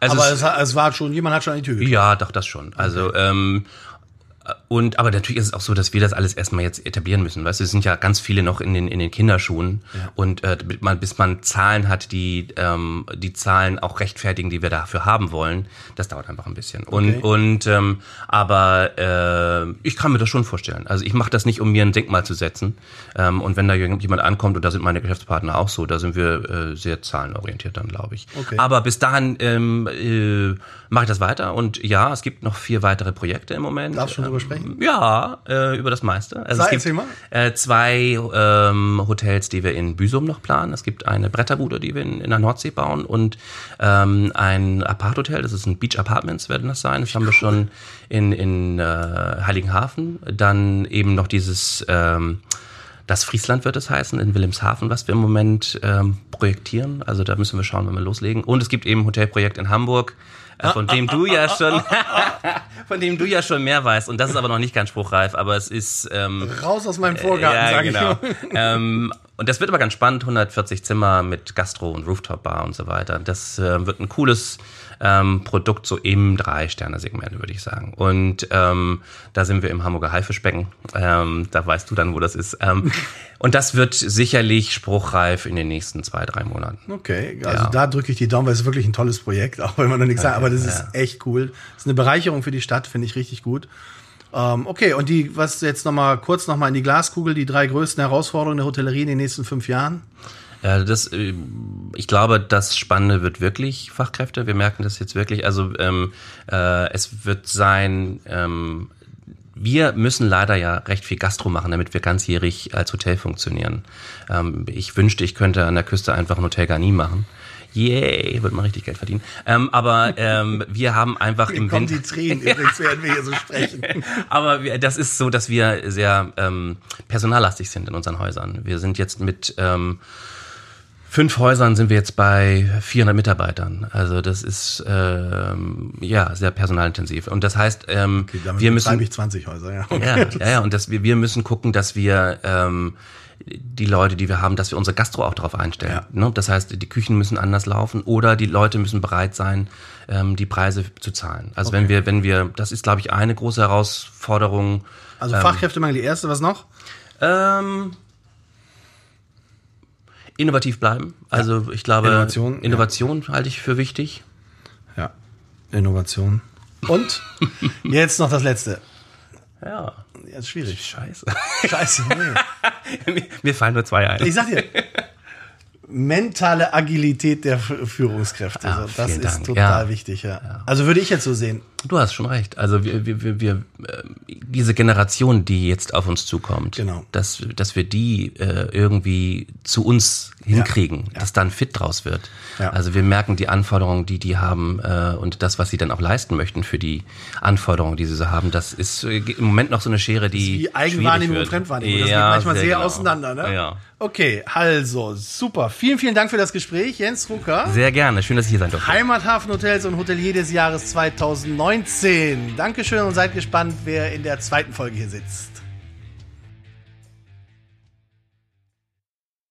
Also Aber es- es, es war schon, jemand hat schon an die Tür geklopft. Ja, doch, das schon. Also, ähm, und, aber natürlich ist es auch so, dass wir das alles erstmal jetzt etablieren müssen. Weißt du, es sind ja ganz viele noch in den, in den Kinderschuhen. Und äh, bis man, bis man Zahlen hat, die ähm, die Zahlen auch rechtfertigen, die wir dafür haben wollen, das dauert einfach ein bisschen. Und, Okay. und ähm, aber äh, ich kann mir das schon vorstellen. Also ich mache das nicht, um mir ein Denkmal zu setzen. Ähm, und wenn da jemand ankommt, und da sind meine Geschäftspartner auch so, da sind wir äh, sehr zahlenorientiert dann, glaube ich. Okay. Aber bis dahin ähm, äh, mache ich das weiter. Und ja, es gibt noch vier weitere Projekte im Moment. Darfst du schon drüber sprechen? Ja, äh, über das meiste. Also Sag, es gibt äh, zwei ähm, Hotels, die wir in Büsum noch planen. Es gibt eine Bretterbude, die wir in, in der Nordsee bauen und ähm, ein Apart-Hotel, das ist ein Beach Apartments, werden das sein. Das haben wir schon in, in äh, Heiligenhafen. Dann eben noch dieses ähm, das Friesland wird es heißen, in Wilhelmshaven, was wir im Moment ähm, projektieren. Also da müssen wir schauen, wenn wir loslegen. Und es gibt eben ein Hotelprojekt in Hamburg, äh, von dem du ja schon, von dem du ja schon mehr weißt. Und das ist aber noch nicht ganz spruchreif, aber es ist ähm, Raus aus meinem Vorgarten, ja, sag genau. ich ähm, und das wird aber ganz spannend, 140 Zimmer mit Gastro und Rooftop-Bar und so weiter. Das äh, wird ein cooles ähm, Produkt so im Drei-Sterne-Segment, würde ich sagen. Und ähm, da sind wir im Hamburger Haifischbecken. Ähm, da weißt du dann, wo das ist. Ähm, und das wird sicherlich spruchreif in den nächsten zwei, drei Monaten. Okay, also Ja. da drücke ich die Daumen, weil es ist wirklich ein tolles Projekt, auch wenn man noch nichts sagt, aber das ist echt cool. Das ist eine Bereicherung für die Stadt, finde ich richtig gut. Ähm, okay, und die, was jetzt nochmal kurz nochmal in die Glaskugel, die drei größten Herausforderungen der Hotellerie in den nächsten fünf Jahren? Ja, das, äh, ich glaube, das Spannende wird wirklich Fachkräfte. Wir merken das jetzt wirklich. Also ähm, äh, es wird sein, ähm, wir müssen leider ja recht viel Gastro machen, damit wir ganzjährig als Hotel funktionieren. Ähm, ich wünschte, ich könnte an der Küste einfach ein Hotel Garni machen. Yay, wird man richtig Geld verdienen. Ähm, aber ähm, wir haben einfach im Kommen Winter. die Tränen übrigens, während wir hier so sprechen. Aber wir, das ist so, dass wir sehr ähm, personallastig sind in unseren Häusern. Wir sind jetzt mit ähm, fünf Häusern sind wir jetzt bei 400 Mitarbeitern. Also das ist ähm, ja sehr personalintensiv. Und das heißt, ähm, Damit wir müssen ich 20 Häuser, ja. ja, ja, ja, und dass wir, wir müssen gucken, dass wir ähm, die Leute, die wir haben, dass wir unsere Gastro auch darauf einstellen. Ja. Ne? Das heißt, die Küchen müssen anders laufen oder die Leute müssen bereit sein, ähm, die Preise zu zahlen. Also wenn wir, wenn wir, das ist, glaube ich, eine große Herausforderung. Also Fachkräftemangel, die erste, was noch? Ähm, innovativ bleiben. Also ich glaube, Innovation, ja. Innovation halte ich für wichtig. Ja, Innovation. Und jetzt noch das letzte. Ja, Ja, ist schwierig. scheiße. Scheiße, nee. mir, mir fallen nur zwei ein. Ich sag dir, mentale Agilität der Führungskräfte. Ah, so, das ist Dank. total Ja. wichtig, ja. Also würde ich jetzt so sehen. Du hast schon recht. Also wir, wir, wir, wir äh, diese Generation, die jetzt auf uns zukommt, Genau. dass, dass wir die äh, irgendwie zu uns hinkriegen, dass da ein Fit draus wird. Ja. Also wir merken die Anforderungen, die die haben äh, und das, was sie dann auch leisten möchten für die Anforderungen, die sie so haben, das ist äh, im Moment noch so eine Schere, die Wie Eigenwahrnehmung und. Fremdwahrnehmung. Das ja, geht manchmal sehr, genau. auseinander, ne? Ja. Okay, also, super. Vielen, vielen Dank für das Gespräch, Jens Rucker. Sehr gerne. Schön, dass ich hier sein durfte. Heimathafen Hotels und Hotelier des Jahres 2019. Dankeschön und seid gespannt, wer in der zweiten Folge hier sitzt.